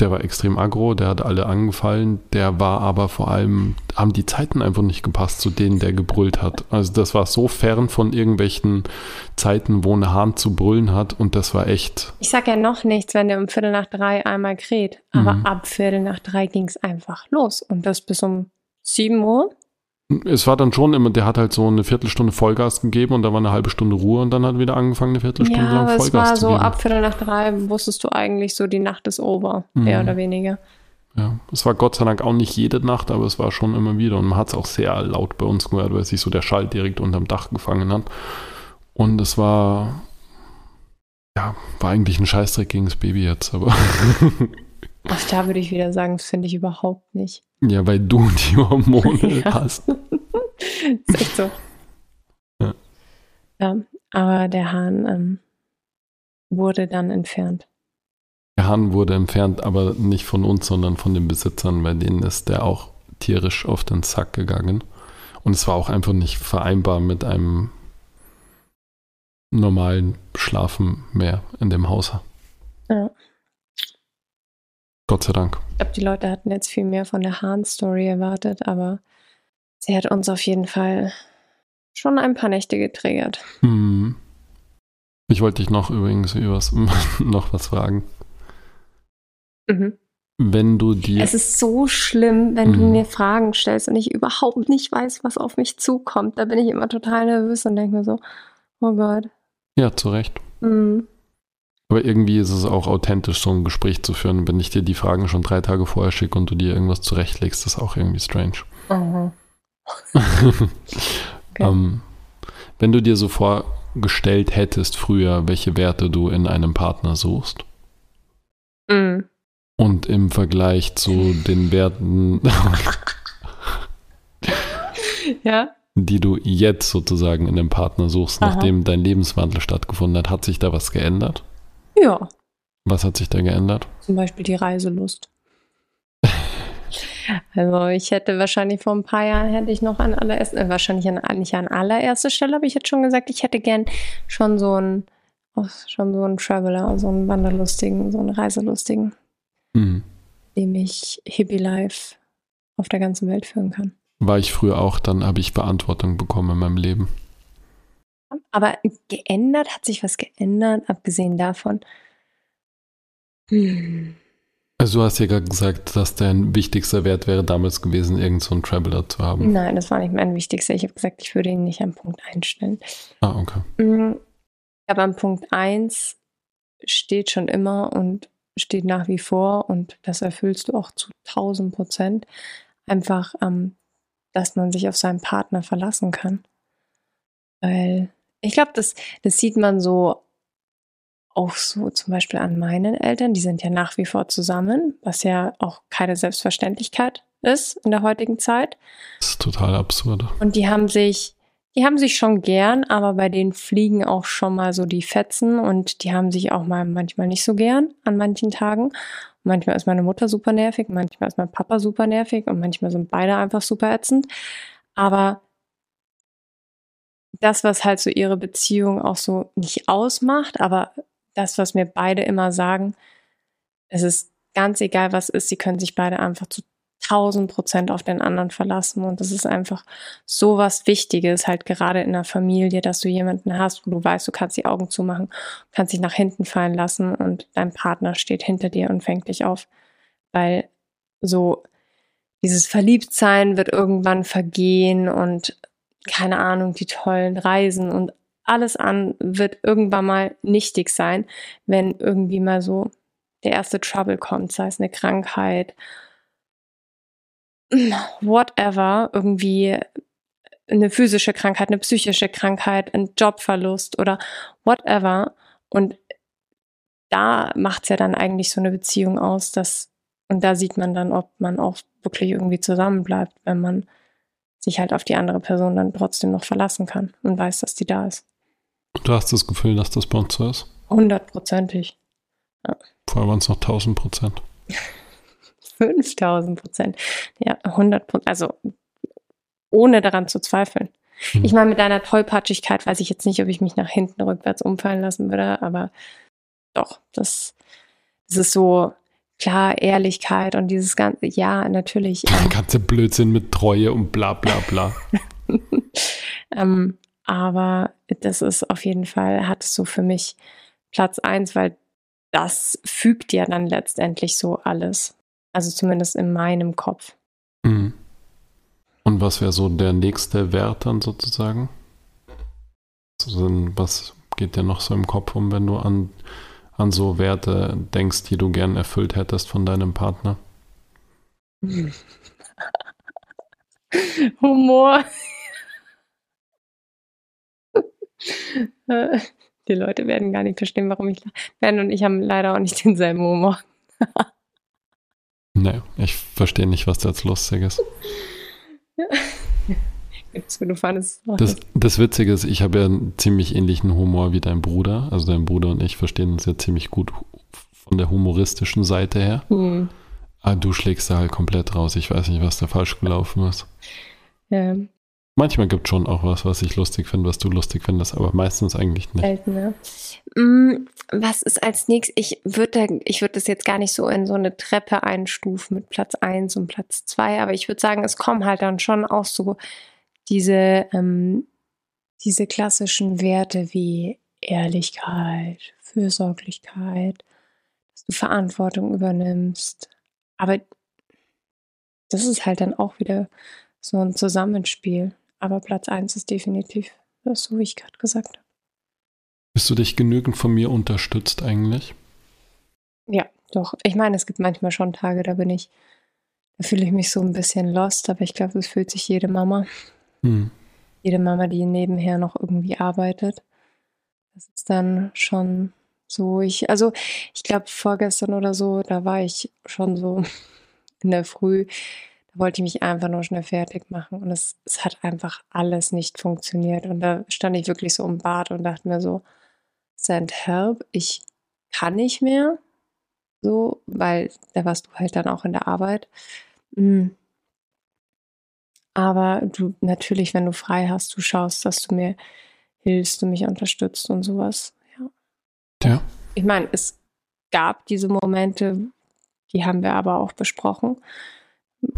Der war extrem aggro, der hat alle angefallen, der war aber vor allem, haben die Zeiten einfach nicht gepasst zu denen, der gebrüllt hat. Also das war so fern von irgendwelchen Zeiten, wo ein Hahn zu brüllen hat und das war echt. Ich sag ja noch nichts, wenn der um Viertel nach drei einmal kräht, aber mhm. ab Viertel nach drei ging es einfach los und das bis um sieben Uhr es war dann schon immer, der hat halt so eine Viertelstunde Vollgas gegeben und da war eine halbe Stunde Ruhe und dann hat wieder angefangen, eine Viertelstunde ja, lang Vollgas zu geben. Ja, es war so ab Viertel nach drei wusstest du eigentlich so, die Nacht ist over, mhm. mehr oder weniger. Ja, es war Gott sei Dank auch nicht jede Nacht, aber es war schon immer wieder und man hat es auch sehr laut bei uns gehört, weil sich so der Schall direkt unterm Dach gefangen hat. Und es war, ja, war eigentlich ein Scheißdreck gegen das Baby jetzt, aber. Ach, da würde ich wieder sagen, das finde ich überhaupt nicht. Ja, weil du die Hormone ja. hast. ist echt so. Ja. ja aber der Hahn ähm, wurde dann entfernt. Der Hahn wurde entfernt, aber nicht von uns, sondern von den Besitzern, bei denen ist der auch tierisch auf den Sack gegangen. Und es war auch einfach nicht vereinbar mit einem normalen Schlafen mehr in dem Haus. Ja. Gott sei Dank. Ich glaube, die Leute hatten jetzt viel mehr von der Hahn-Story erwartet, aber sie hat uns auf jeden Fall schon ein paar Nächte getriggert. Hm. Ich wollte dich noch übrigens übers, noch was fragen. Mhm. Wenn du dir. Es ist so schlimm, wenn mhm. du mir Fragen stellst und ich überhaupt nicht weiß, was auf mich zukommt. Da bin ich immer total nervös und denke mir so, oh Gott. Ja, zu Recht. Mhm. Aber irgendwie ist es auch authentisch, so ein Gespräch zu führen. Wenn ich dir die Fragen schon drei Tage vorher schicke und du dir irgendwas zurechtlegst, ist das auch irgendwie strange. Mhm. okay. ähm, wenn du dir so vorgestellt hättest früher, welche Werte du in einem Partner suchst, mhm. Und im Vergleich zu den Werten, ja? die du jetzt sozusagen in dem Partner suchst, Aha. nachdem dein Lebenswandel stattgefunden hat, hat sich da was geändert? Ja. Was hat sich da geändert? Zum Beispiel die Reiselust. Also ich hätte wahrscheinlich vor ein paar Jahren hätte ich noch an allererster, äh, wahrscheinlich an, nicht an allererster Stelle, aber ich hätte schon gesagt, ich hätte gern schon so einen, schon so einen Traveler, so einen Wanderlustigen, so einen Reiselustigen mhm. dem ich Hippie Life auf der ganzen Welt führen kann. War ich früher auch, dann habe ich Verantwortung bekommen in meinem Leben. Aber geändert, hat sich was geändert, abgesehen davon. Hm. Also du hast ja gerade gesagt, dass dein wichtigster Wert wäre damals gewesen, irgend so einen Traveler zu haben. Nein, das war nicht mein wichtigster. Ich habe gesagt, ich würde ihn nicht am Punkt einstellen. Ah, okay. Hm. Aber am Punkt 1 steht schon immer und steht nach wie vor und das erfüllst du auch zu 1000 Prozent. Einfach, ähm, dass man sich auf seinen Partner verlassen kann. Weil ich glaube, das, das sieht man so auch so zum Beispiel an meinen Eltern. Die sind ja nach wie vor zusammen, was ja auch keine Selbstverständlichkeit ist in der heutigen Zeit. Das ist total absurd. Und die haben sich die haben sich schon gern, aber bei denen fliegen auch schon mal so die Fetzen und die haben sich auch mal manchmal nicht so gern an manchen Tagen. Manchmal ist meine Mutter super nervig, manchmal ist mein Papa super nervig und manchmal sind beide einfach super ätzend. Aber das, was halt so ihre Beziehung auch so nicht ausmacht, aber das, was mir beide immer sagen, es ist ganz egal, was ist, sie können sich beide einfach zu 1000 Prozent auf den anderen verlassen. Und das ist einfach so was Wichtiges, halt gerade in der Familie, dass du jemanden hast, wo du weißt, du kannst die Augen zumachen, kannst dich nach hinten fallen lassen und dein Partner steht hinter dir und fängt dich auf. Weil so dieses Verliebtsein wird irgendwann vergehen und keine Ahnung, die tollen Reisen und alles an wird irgendwann mal nichtig sein, wenn irgendwie mal so der erste Trouble kommt, sei es eine Krankheit whatever, irgendwie eine physische Krankheit, eine psychische Krankheit, ein Jobverlust oder whatever. Und da macht es ja dann eigentlich so eine Beziehung aus, dass, und da sieht man dann, ob man auch wirklich irgendwie zusammenbleibt, wenn man sich halt auf die andere Person dann trotzdem noch verlassen kann und weiß, dass die da ist. Du hast das Gefühl, dass das bei uns so ist? Hundertprozentig. Ja. Vorher waren es noch tausend Prozent. 5000 Prozent. Ja, 100 Prozent. Also ohne daran zu zweifeln. Hm. Ich meine, mit deiner Tollpatschigkeit weiß ich jetzt nicht, ob ich mich nach hinten rückwärts umfallen lassen würde, aber doch, das, das ist so klar, Ehrlichkeit und dieses ganze, ja, natürlich. Ähm, ganze Blödsinn mit Treue und bla bla bla. ähm, aber das ist auf jeden Fall, hat es so für mich Platz eins, weil das fügt ja dann letztendlich so alles. Also zumindest in meinem Kopf. Mhm. Und was wäre so der nächste Wert dann sozusagen? Was geht dir noch so im Kopf um, wenn du an, an so Werte denkst, die du gern erfüllt hättest von deinem Partner? Humor. Die Leute werden gar nicht verstehen, warum ich lache. Ben und ich haben leider auch nicht denselben Humor. Nee, ich verstehe nicht, was da jetzt lustig ist. Das, das Witzige ist, ich habe ja einen ziemlich ähnlichen Humor wie dein Bruder. Also dein Bruder und ich verstehen uns ja ziemlich gut von der humoristischen Seite her. Mhm. Ah, du schlägst da halt komplett raus. Ich weiß nicht, was da falsch gelaufen ist. Ja. Manchmal gibt es schon auch was, was ich lustig finde, was du lustig findest, aber meistens eigentlich nicht. Selten, ne? Mm, was ist als nächstes? Ich würde ich würd das jetzt gar nicht so in so eine Treppe einstufen mit Platz 1 und Platz 2, aber ich würde sagen, es kommen halt dann schon auch so diese, ähm, diese klassischen Werte wie Ehrlichkeit, Fürsorglichkeit, dass du Verantwortung übernimmst. Aber das ist halt dann auch wieder so ein Zusammenspiel. Aber Platz 1 ist definitiv das, so wie ich gerade gesagt habe. Bist du dich genügend von mir unterstützt eigentlich? Ja, doch. Ich meine, es gibt manchmal schon Tage, da bin ich, da fühle ich mich so ein bisschen lost, aber ich glaube, das fühlt sich jede Mama. Hm. Jede Mama, die nebenher noch irgendwie arbeitet. Das ist dann schon so, ich, also ich glaube, vorgestern oder so, da war ich schon so in der Früh, da wollte ich mich einfach nur schnell fertig machen und es, es hat einfach alles nicht funktioniert. Und da stand ich wirklich so im Bad und dachte mir so, send help, ich kann nicht mehr. So, weil da warst du halt dann auch in der Arbeit. Mhm. Aber du natürlich, wenn du frei hast, du schaust, dass du mir hilfst, du mich unterstützt und sowas. Ja. ja. Ich meine, es gab diese Momente, die haben wir aber auch besprochen,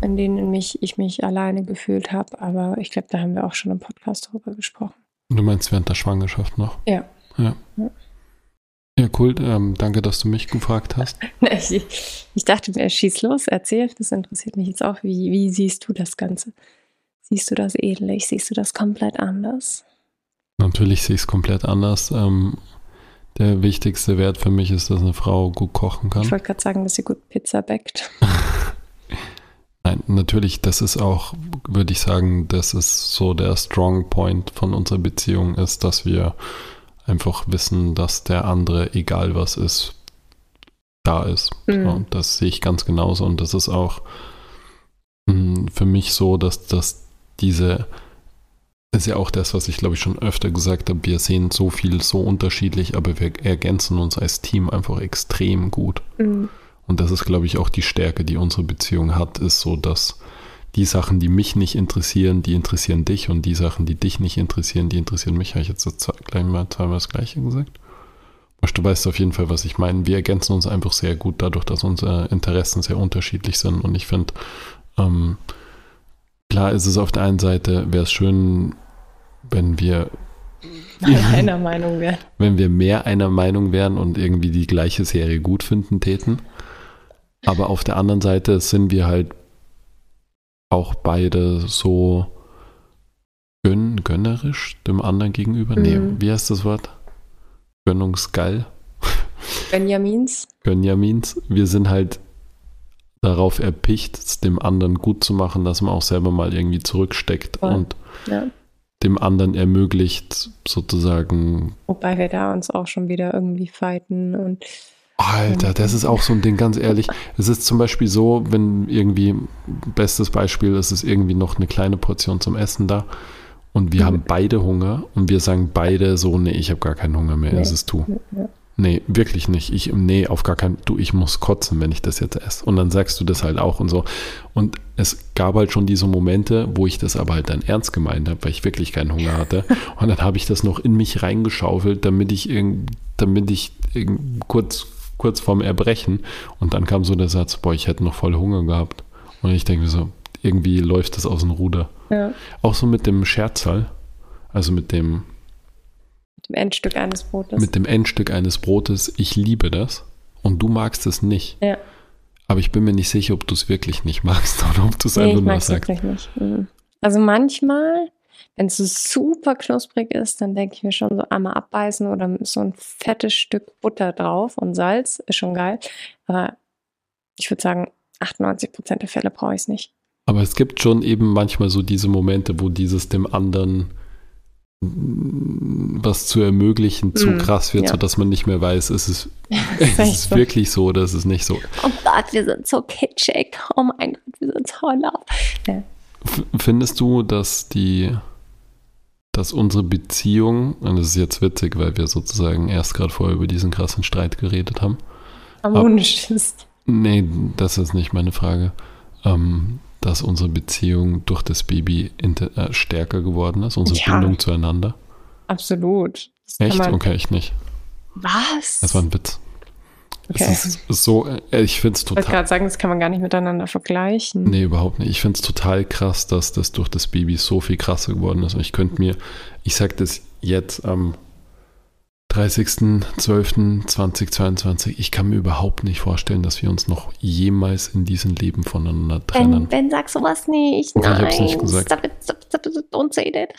in denen mich, ich mich alleine gefühlt habe. Aber ich glaube, da haben wir auch schon im Podcast darüber gesprochen. Du meinst während der Schwangerschaft noch? Ja. Ja. ja. Ja, cool. Ähm, danke, dass du mich gefragt hast. ich, ich, dachte mir, schieß los, erzähl. Das interessiert mich jetzt auch. Wie, wie siehst du das Ganze? Siehst du das ähnlich? Siehst du das komplett anders? Natürlich sehe ich es komplett anders. Ähm, der wichtigste Wert für mich ist, dass eine Frau gut kochen kann. Ich wollte gerade sagen, dass sie gut Pizza backt. Nein, natürlich, das ist auch, würde ich sagen, das ist so der Strong Point von unserer Beziehung ist, dass wir einfach wissen, dass der andere, egal was ist, da ist. Mhm. So, das sehe ich ganz genauso und das ist auch mh, hm, für mich so, dass, dass diese ist ja auch das, was ich glaube ich schon öfter gesagt habe. Wir sehen so viel so unterschiedlich, aber wir ergänzen uns als Team einfach extrem gut. Mhm. Und das ist, glaube ich, auch die Stärke, die unsere Beziehung hat, ist so, dass die Sachen, die mich nicht interessieren, die interessieren dich und die Sachen, die dich nicht interessieren, die interessieren mich. Habe ich jetzt gleich mal zweimal das Gleiche gesagt? Du weißt auf jeden Fall, was ich meine. Wir ergänzen uns einfach sehr gut dadurch, dass unsere Interessen sehr unterschiedlich sind. Und ich finde, ähm, klar ist es auf der einen Seite, wäre es schön, wenn wir einer Meinung wären. Wenn wir mehr einer Meinung wären und irgendwie die gleiche Serie gut finden täten. Aber auf der anderen Seite sind wir halt auch beide so gönn, gönnerisch dem anderen gegenüber. Mhm. Nee, wie heißt das Wort? Gönnungsgeil. Benjamins. Benjamins. Wir sind halt darauf erpicht, es dem anderen gut zu machen, dass man auch selber mal irgendwie zurücksteckt Voll. und ja. dem anderen ermöglicht, sozusagen. Wobei wir da uns auch schon wieder irgendwie fighten und Alter, das ist auch so ein Ding, ganz ehrlich. Es ist zum Beispiel so, wenn irgendwie, bestes Beispiel, es ist irgendwie noch eine kleine Portion zum Essen da und wir mhm. haben beide Hunger und wir sagen beide so, nee, ich habe gar keinen Hunger mehr, nee. es ist du. Ja. Nee, wirklich nicht. Ich, nee, auf gar keinen, du, ich muss kotzen, wenn ich das jetzt esse. Und dann sagst du das halt auch und so. Und es gab halt schon diese Momente, wo ich das aber halt dann ernst gemeint habe, weil ich wirklich keinen Hunger hatte. Und dann habe ich das noch in mich reingeschaufelt, damit ich, damit ich kurz kurz vorm Erbrechen. Und dann kam so der Satz, boah, ich hätte noch voll Hunger gehabt. Und ich denke so, irgendwie läuft das aus dem Ruder. Ja. Auch so mit dem Scherzal, also mit dem, dem Endstück eines Brotes. Mit dem Endstück eines Brotes. Ich liebe das. Und du magst es nicht. Ja. Aber ich bin mir nicht sicher, ob du es wirklich nicht magst oder ob du es nee, einfach nur sagst. Wirklich nicht. Mhm. Also manchmal wenn es so super knusprig ist, dann denke ich mir schon so einmal abbeißen oder so ein fettes Stück Butter drauf und Salz ist schon geil. Aber ich würde sagen, 98 Prozent der Fälle brauche ich es nicht. Aber es gibt schon eben manchmal so diese Momente, wo dieses dem anderen was zu ermöglichen zu mm, krass wird, ja. sodass man nicht mehr weiß, ist es, ist es so. wirklich so oder ist es nicht so. Oh Gott, wir sind so kitschig. Oh mein Gott, wir sind so laut. Ja. Findest du, dass die dass unsere Beziehung, und das ist jetzt witzig, weil wir sozusagen erst gerade vorher über diesen krassen Streit geredet haben, harmonisch ist. Nee, das ist nicht meine Frage. Ähm, dass unsere Beziehung durch das Baby äh, stärker geworden ist, unsere ja, Bindung zueinander. Absolut. Das echt? Okay, ich nicht. Was? Das war ein Witz. Okay. Es ist so, äh, ich finde es total. Ich wollte gerade sagen, das kann man gar nicht miteinander vergleichen. Nee, überhaupt nicht. Ich finde es total krass, dass das durch das Baby so viel krasser geworden ist. Und ich könnte mir, ich sage das jetzt am 30.12.2022, ich kann mir überhaupt nicht vorstellen, dass wir uns noch jemals in diesem Leben voneinander trennen. Ben, ben sag sowas nicht. Nein, ich hab's nicht gesagt. Stop it, stop, stop, don't say that.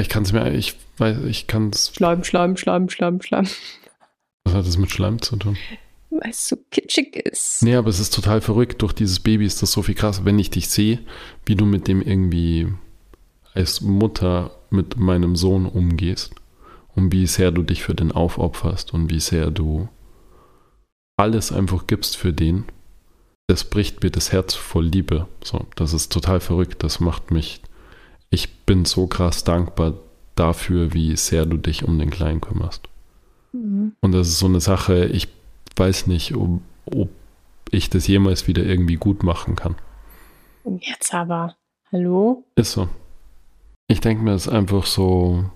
Ich kann es mir, ich weiß, ich kann es. Schleim, Schleim, Schleim, Schleim, Schleim. Was hat das mit Schleim zu tun? Weil es so kitschig ist. Nee, aber es ist total verrückt. Durch dieses Baby ist das so viel krass. Wenn ich dich sehe, wie du mit dem irgendwie als Mutter mit meinem Sohn umgehst und wie sehr du dich für den aufopferst und wie sehr du alles einfach gibst für den, das bricht mir das Herz voll Liebe. So, das ist total verrückt. Das macht mich. Ich bin so krass dankbar dafür, wie sehr du dich um den Kleinen kümmerst. Mhm. Und das ist so eine Sache, ich weiß nicht, ob, ob ich das jemals wieder irgendwie gut machen kann. Jetzt aber, hallo? Ist so. Ich denke mir, es ist einfach so,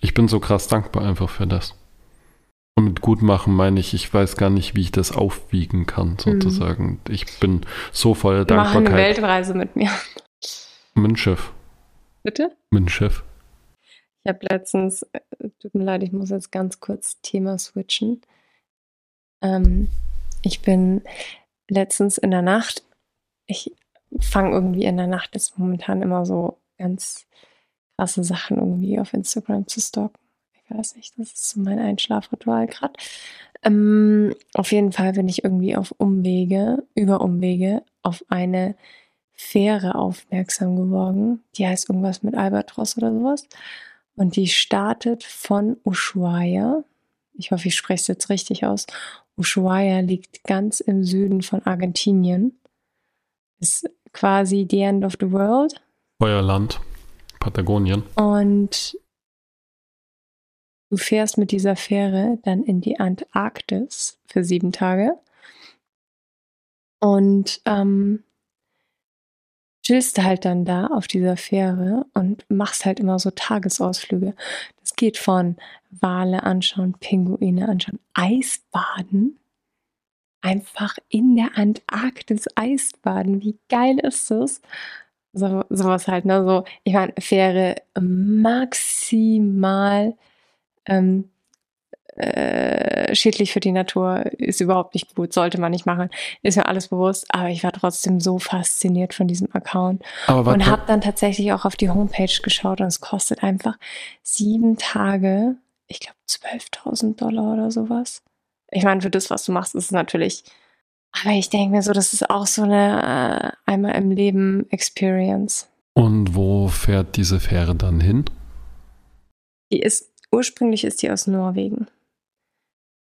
ich bin so krass dankbar einfach für das. Und mit gut machen meine ich, ich weiß gar nicht, wie ich das aufwiegen kann, mhm. sozusagen. Mhm. Ich bin so voller Dankbarkeit. Mach eine Weltreise mit mir. Schiff. Bitte? Schiff. Ich habe letztens, äh, tut mir leid, ich muss jetzt ganz kurz Thema switchen. Ähm, ich bin letztens in der Nacht, ich fange irgendwie in der Nacht jetzt momentan immer so ganz krasse Sachen irgendwie auf Instagram zu stalken. Ich weiß nicht, das ist so mein Einschlafritual gerade. Ähm, auf jeden Fall bin ich irgendwie auf Umwege, über Umwege, auf eine Fähre aufmerksam geworden. Die heißt irgendwas mit Albatros oder sowas. Und die startet von Ushuaia. Ich hoffe, ich spreche es jetzt richtig aus. Ushuaia liegt ganz im Süden von Argentinien. Ist quasi the end of the world. Feuerland, Patagonien. Und du fährst mit dieser Fähre dann in die Antarktis für sieben Tage. Und ähm, chillst halt dann da auf dieser Fähre und machst halt immer so Tagesausflüge. Das geht von Wale anschauen, Pinguine anschauen, Eisbaden. Einfach in der Antarktis Eisbaden. Wie geil ist das? So, sowas halt, ne? So, ich meine, Fähre maximal ähm, äh, schädlich für die Natur, ist überhaupt nicht gut, sollte man nicht machen, ist mir alles bewusst, aber ich war trotzdem so fasziniert von diesem Account und habe dann tatsächlich auch auf die Homepage geschaut und es kostet einfach sieben Tage, ich glaube 12.000 Dollar oder sowas. Ich meine, für das, was du machst, ist es natürlich, aber ich denke mir so, das ist auch so eine äh, einmal im Leben Experience. Und wo fährt diese Fähre dann hin? Die ist, ursprünglich ist die aus Norwegen.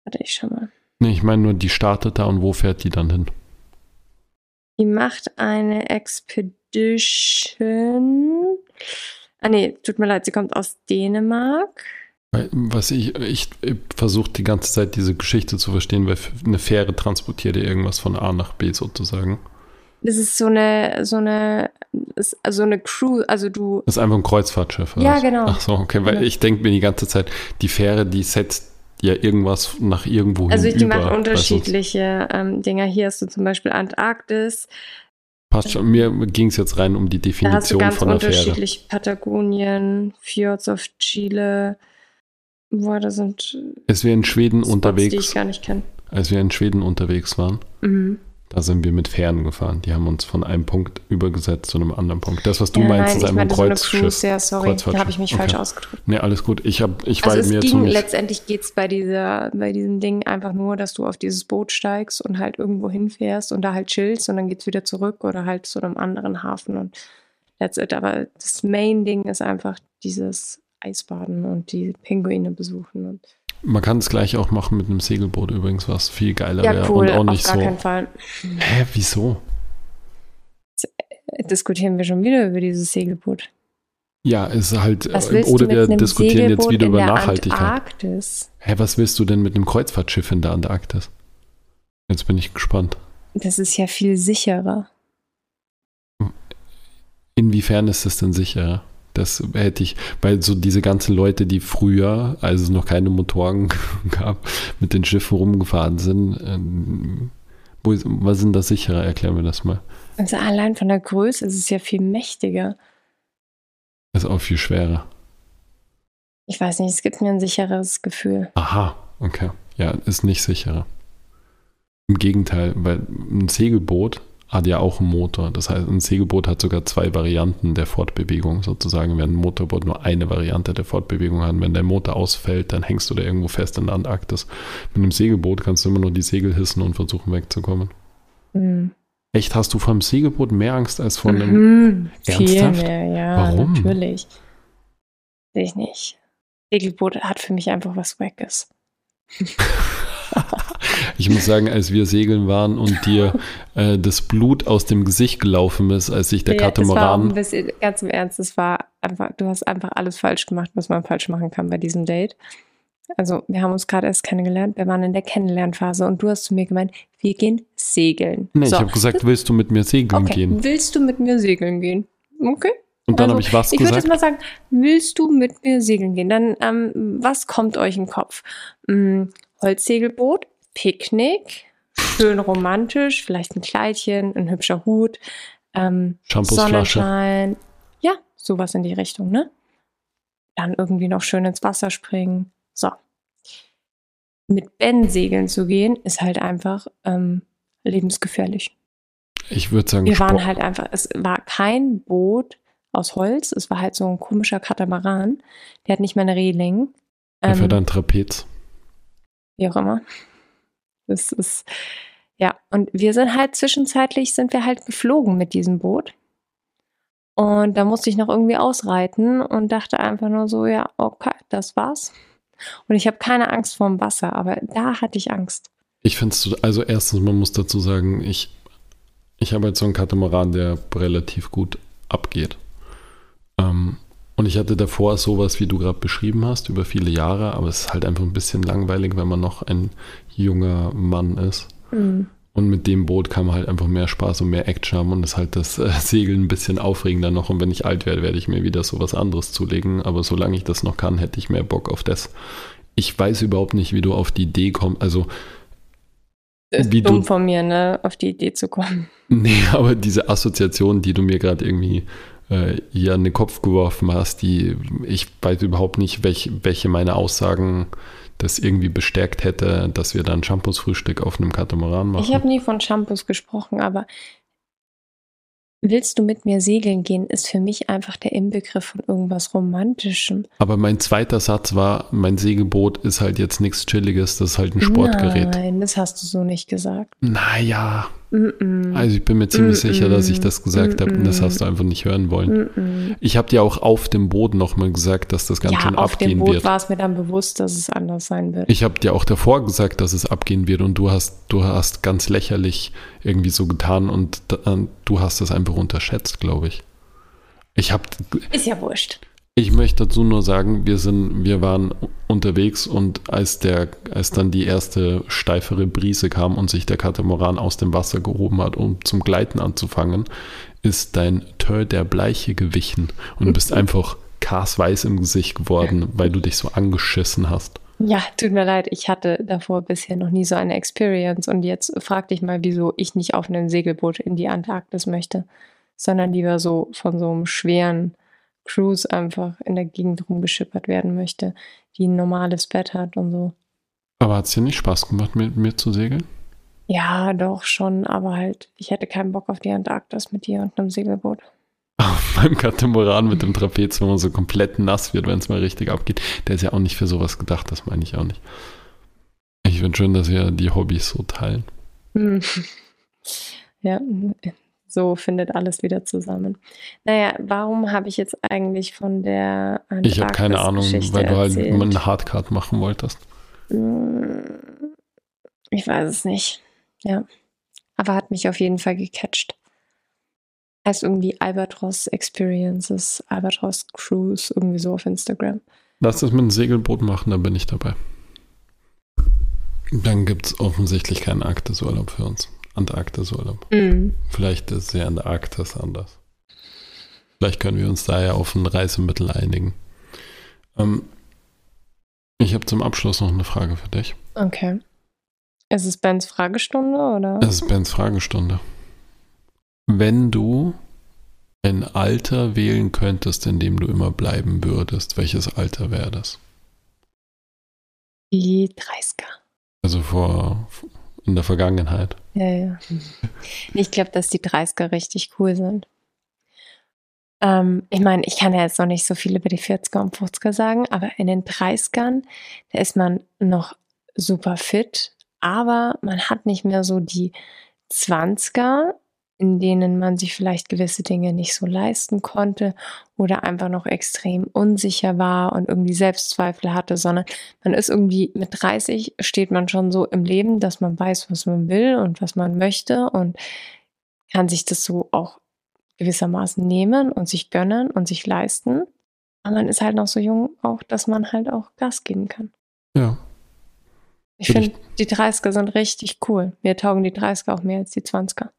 Warte, ich schau mal. Nee, ich meine nur, die startet da und wo fährt die dann hin? Die macht eine Expedition. Ah nee, tut mir leid, sie kommt aus Dänemark. Was ich, ich versuche die ganze Zeit diese Geschichte zu verstehen, weil eine Fähre transportiert ja irgendwas von A nach B sozusagen. Das ist so eine, so eine, so eine Crew, also du. Das ist einfach ein Kreuzfahrtschiff. Ja, was? genau. Ach so, okay, weil genau. ich denke mir die ganze Zeit, die Fähre, die setzt ja irgendwas nach irgendwo Also die über, machen unterschiedliche ähm, Dinger. Hier hast du zum Beispiel Antarktis. Passt schon. Mir ging es jetzt rein um die Definition da hast du ganz von der unterschiedlich Fähre. Patagonien, Fjords of Chile. Boah, da sind. Als wir in Schweden Spots, unterwegs. Die ich gar nicht kenne. Als wir in Schweden unterwegs waren. Mhm. Da sind wir mit Fähren gefahren. Die haben uns von einem Punkt übergesetzt zu einem anderen Punkt. Das, was du ja, meinst, nein, ist einfach ein Kreuzschiff. So ja, sorry, da habe ich mich okay. falsch ausgedrückt. Nee, alles gut. Ich, hab, ich also war mir ging, Letztendlich geht es bei, bei diesem Ding einfach nur, dass du auf dieses Boot steigst und halt irgendwo hinfährst und da halt chillst und dann geht es wieder zurück oder halt zu einem anderen Hafen und that's it. Aber das Main-Ding ist einfach dieses Eisbaden und die Pinguine besuchen und man kann es gleich auch machen mit einem Segelboot übrigens, was viel geiler ja, wäre cool, und auch nicht auf gar so. Keinen Fall. Hä, wieso? Diskutieren wir schon wieder über dieses Segelboot. Ja, ist halt, äh, oder wir diskutieren Segelboot jetzt wieder über Nachhaltigkeit. Antarktis? Hä, was willst du denn mit einem Kreuzfahrtschiff in der Antarktis? Jetzt bin ich gespannt. Das ist ja viel sicherer. Inwiefern ist das denn sicherer? Das hätte ich, weil so diese ganzen Leute, die früher, als es noch keine Motoren gab, mit den Schiffen rumgefahren sind, ähm, wo, was sind das sicherer? Erklär mir das mal. Also allein von der Größe ist es ja viel mächtiger. Ist auch viel schwerer. Ich weiß nicht, es gibt mir ein sicheres Gefühl. Aha, okay. Ja, ist nicht sicherer. Im Gegenteil, weil ein Segelboot hat ja auch einen Motor. Das heißt, ein Segelboot hat sogar zwei Varianten der Fortbewegung sozusagen, während ein Motorboot nur eine Variante der Fortbewegung hat. Wenn der Motor ausfällt, dann hängst du da irgendwo fest in der Antarktis. Mit einem Segelboot kannst du immer nur die Segel hissen und versuchen wegzukommen. Mhm. Echt, hast du vom Segelboot mehr Angst als von einem mhm, Viel mehr, ja, Warum? natürlich. Sehe ich nicht. Segelboot hat für mich einfach was Wackes. Ich muss sagen, als wir segeln waren und dir äh, das Blut aus dem Gesicht gelaufen ist, als sich der ja, Katamaran. Bisschen, ganz im Ernst, es war einfach, du hast einfach alles falsch gemacht, was man falsch machen kann bei diesem Date. Also, wir haben uns gerade erst kennengelernt, wir waren in der Kennenlernphase und du hast zu mir gemeint, wir gehen segeln. Nee, so. ich habe gesagt, willst du mit mir segeln okay. gehen? Willst du mit mir segeln gehen? Okay. Und dann also, habe ich was ich gesagt? Ich würde jetzt mal sagen, willst du mit mir segeln gehen? Dann, ähm, was kommt euch in den Kopf? Hm, Holzsegelboot, Picknick, schön romantisch, vielleicht ein Kleidchen, ein hübscher Hut, ähm, Sonnenschein. Ja, sowas in die Richtung, ne? Dann irgendwie noch schön ins Wasser springen. So. Mit Ben segeln zu gehen, ist halt einfach ähm, lebensgefährlich. Ich würde sagen, wir Sport. waren halt einfach, es war kein Boot aus Holz, es war halt so ein komischer Katamaran. Der hat nicht mehr eine Reling. Ähm, fährt ein Trapez. Wie auch immer. Das ist, ja, und wir sind halt zwischenzeitlich, sind wir halt geflogen mit diesem Boot. Und da musste ich noch irgendwie ausreiten und dachte einfach nur so, ja, okay, das war's. Und ich habe keine Angst vorm Wasser, aber da hatte ich Angst. Ich finde es, also erstens, man muss dazu sagen, ich, ich habe jetzt so einen Katamaran, der relativ gut abgeht. Ähm, und ich hatte davor sowas, wie du gerade beschrieben hast, über viele Jahre, aber es ist halt einfach ein bisschen langweilig, wenn man noch ein junger Mann ist. Mhm. Und mit dem Boot kann man halt einfach mehr Spaß und mehr Action haben und ist halt das äh, Segeln ein bisschen aufregender noch. Und wenn ich alt werde, werde ich mir wieder sowas anderes zulegen. Aber solange ich das noch kann, hätte ich mehr Bock auf das. Ich weiß überhaupt nicht, wie du auf die Idee kommst. Also. Das ist wie dumm du, von mir, ne, auf die Idee zu kommen. Nee, aber diese Assoziation, die du mir gerade irgendwie äh, hier in den Kopf geworfen hast, die ich weiß überhaupt nicht, welch, welche meiner Aussagen das irgendwie bestärkt hätte, dass wir dann Shampoos-Frühstück auf einem Katamaran machen. Ich habe nie von Shampoos gesprochen, aber Willst du mit mir segeln gehen, ist für mich einfach der Inbegriff von irgendwas Romantischem. Aber mein zweiter Satz war, mein Segelboot ist halt jetzt nichts Chilliges, das ist halt ein Sportgerät. Nein, das hast du so nicht gesagt. Naja. Also ich bin mir ziemlich sicher, dass ich das gesagt habe und das hast du einfach nicht hören wollen. Ich habe dir auch auf dem Boot nochmal gesagt, dass das ganz ja, schön abgehen wird. auf dem Boot war es mir dann bewusst, dass es anders sein wird. Ich habe dir auch davor gesagt, dass es abgehen wird und du hast, du hast ganz lächerlich irgendwie so getan und du hast das einfach unterschätzt, glaube ich. Ich habe. Ist ja wurscht. Ich möchte dazu nur sagen, wir sind, wir waren unterwegs und als der, als dann die erste steifere Brise kam und sich der Katamaran aus dem Wasser gehoben hat, um zum Gleiten anzufangen, ist dein Tör der Bleiche gewichen und du bist einfach karsweiß im Gesicht geworden, weil du dich so angeschissen hast. Ja, tut mir leid, ich hatte davor bisher noch nie so eine Experience und jetzt frag dich mal, wieso ich nicht auf einem Segelboot in die Antarktis möchte, sondern lieber so von so einem schweren Cruise einfach in der Gegend rumgeschippert werden möchte, die ein normales Bett hat und so. Aber hat es dir nicht Spaß gemacht, mit mir zu segeln? Ja, doch schon, aber halt, ich hätte keinen Bock auf die Antarktis mit dir und einem Segelboot. Meinem Katamaran mit dem Trapez, wenn man so komplett nass wird, wenn es mal richtig abgeht. Der ist ja auch nicht für sowas gedacht, das meine ich auch nicht. Ich finde schön, dass wir die Hobbys so teilen. Ja, so findet alles wieder zusammen. Naja, warum habe ich jetzt eigentlich von der Antarktis Ich habe keine Ahnung, weil du halt eine Hardcard machen wolltest. Hm, ich weiß es nicht. Ja. Aber hat mich auf jeden Fall gecatcht. Heißt irgendwie Albatros Experiences, Albatros Cruise, irgendwie so auf Instagram. Lass das mit einem Segelboot machen, dann bin ich dabei. Dann gibt es offensichtlich keinen Arktisurlaub für uns. Antarktisurlaub. Mhm. Vielleicht ist es ja in der Arktis anders. Vielleicht können wir uns da ja auf ein Reisemittel einigen. Ähm, ich habe zum Abschluss noch eine Frage für dich. Okay. Ist es Bens Fragestunde oder? Es ist Bens Fragestunde. Wenn du ein Alter wählen könntest, in dem du immer bleiben würdest, welches Alter wäre das? Die 30er. Also vor in der Vergangenheit. Ja, ja. Ich glaube, dass die 30er richtig cool sind. Ähm, ich meine, ich kann ja jetzt noch nicht so viel über die 40er und 50er sagen, aber in den 30ern, da ist man noch super fit, aber man hat nicht mehr so die 20er, in denen man sich vielleicht gewisse Dinge nicht so leisten konnte oder einfach noch extrem unsicher war und irgendwie Selbstzweifel hatte, sondern man ist irgendwie mit 30 steht man schon so im Leben, dass man weiß, was man will und was man möchte und kann sich das so auch gewissermaßen nehmen und sich gönnen und sich leisten. Aber man ist halt noch so jung, auch dass man halt auch Gas geben kann. Ja. Ich finde, die 30er sind richtig cool. Mir taugen die 30er auch mehr als die 20er.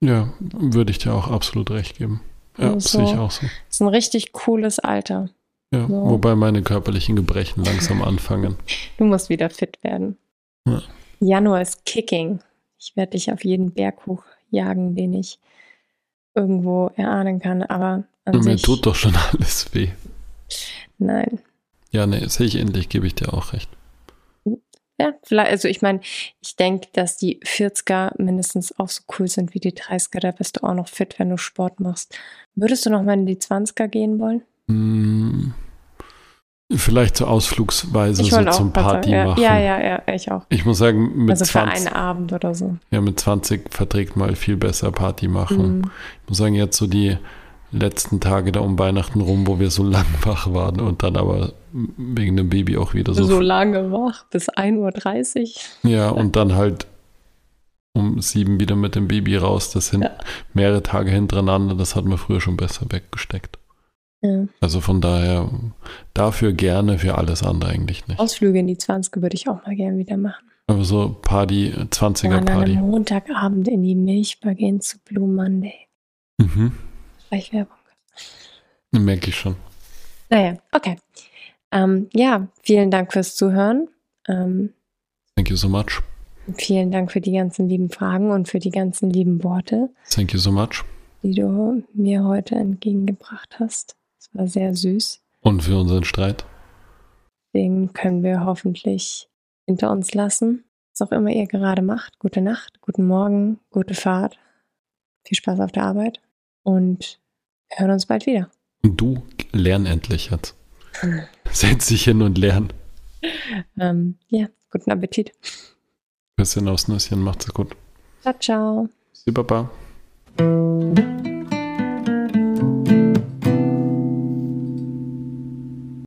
Ja, würde ich dir auch absolut recht geben. Ja, also, sehe ich auch so. Ist ein richtig cooles Alter. Ja, so. wobei meine körperlichen Gebrechen langsam anfangen. Du musst wieder fit werden. Ja. Januar ist Kicking. Ich werde dich auf jeden Berg hochjagen, den ich irgendwo erahnen kann, aber an Mir tut doch schon alles weh. Nein. Ja, nee, sehe ich endlich, gebe ich dir auch recht. Ja, vielleicht, also ich meine, ich denke, dass die 40er mindestens auch so cool sind wie die 30er. Da bist du auch noch fit, wenn du Sport machst. Würdest du noch mal in die 20er gehen wollen? Hm, vielleicht so ausflugsweise so zum Party ja, machen. Ja, ja, ja, ich auch. Ich muss sagen, mit also 20, für einen Abend oder so. Ja, mit 20 verträgt mal viel besser Party machen. Mhm. Ich muss sagen, jetzt so die letzten Tage da um Weihnachten rum, wo wir so lang wach waren und dann aber wegen dem Baby auch wieder so. So lange wach, bis 1.30 Uhr. Ja, und dann halt um sieben wieder mit dem Baby raus. Das sind ja. mehrere Tage hintereinander. Das hat man früher schon besser weggesteckt. Ja. Also von daher dafür gerne, für alles andere eigentlich nicht. Ausflüge in die 20 würde ich auch mal gerne wieder machen. Aber so Party, 20er Party. An einem Montagabend in die Milchbar gehen zu Blue Monday. Mhm. Werbung. Merke ich schon. Naja, okay. Ähm, ja, vielen Dank fürs Zuhören. Ähm, Thank you so much. Vielen Dank für die ganzen lieben Fragen und für die ganzen lieben Worte. Thank you so much. Die du mir heute entgegengebracht hast. Es war sehr süß. Und für unseren Streit. Den können wir hoffentlich hinter uns lassen. Was auch immer ihr gerade macht. Gute Nacht, guten Morgen, gute Fahrt. Viel Spaß auf der Arbeit. Und hören uns bald wieder. Und du lern endlich jetzt. Setz dich hin und lern. Ähm, ja, guten Appetit. Küsschen aufs Nüsschen, macht's gut. Ciao, ciao. Sie, Papa.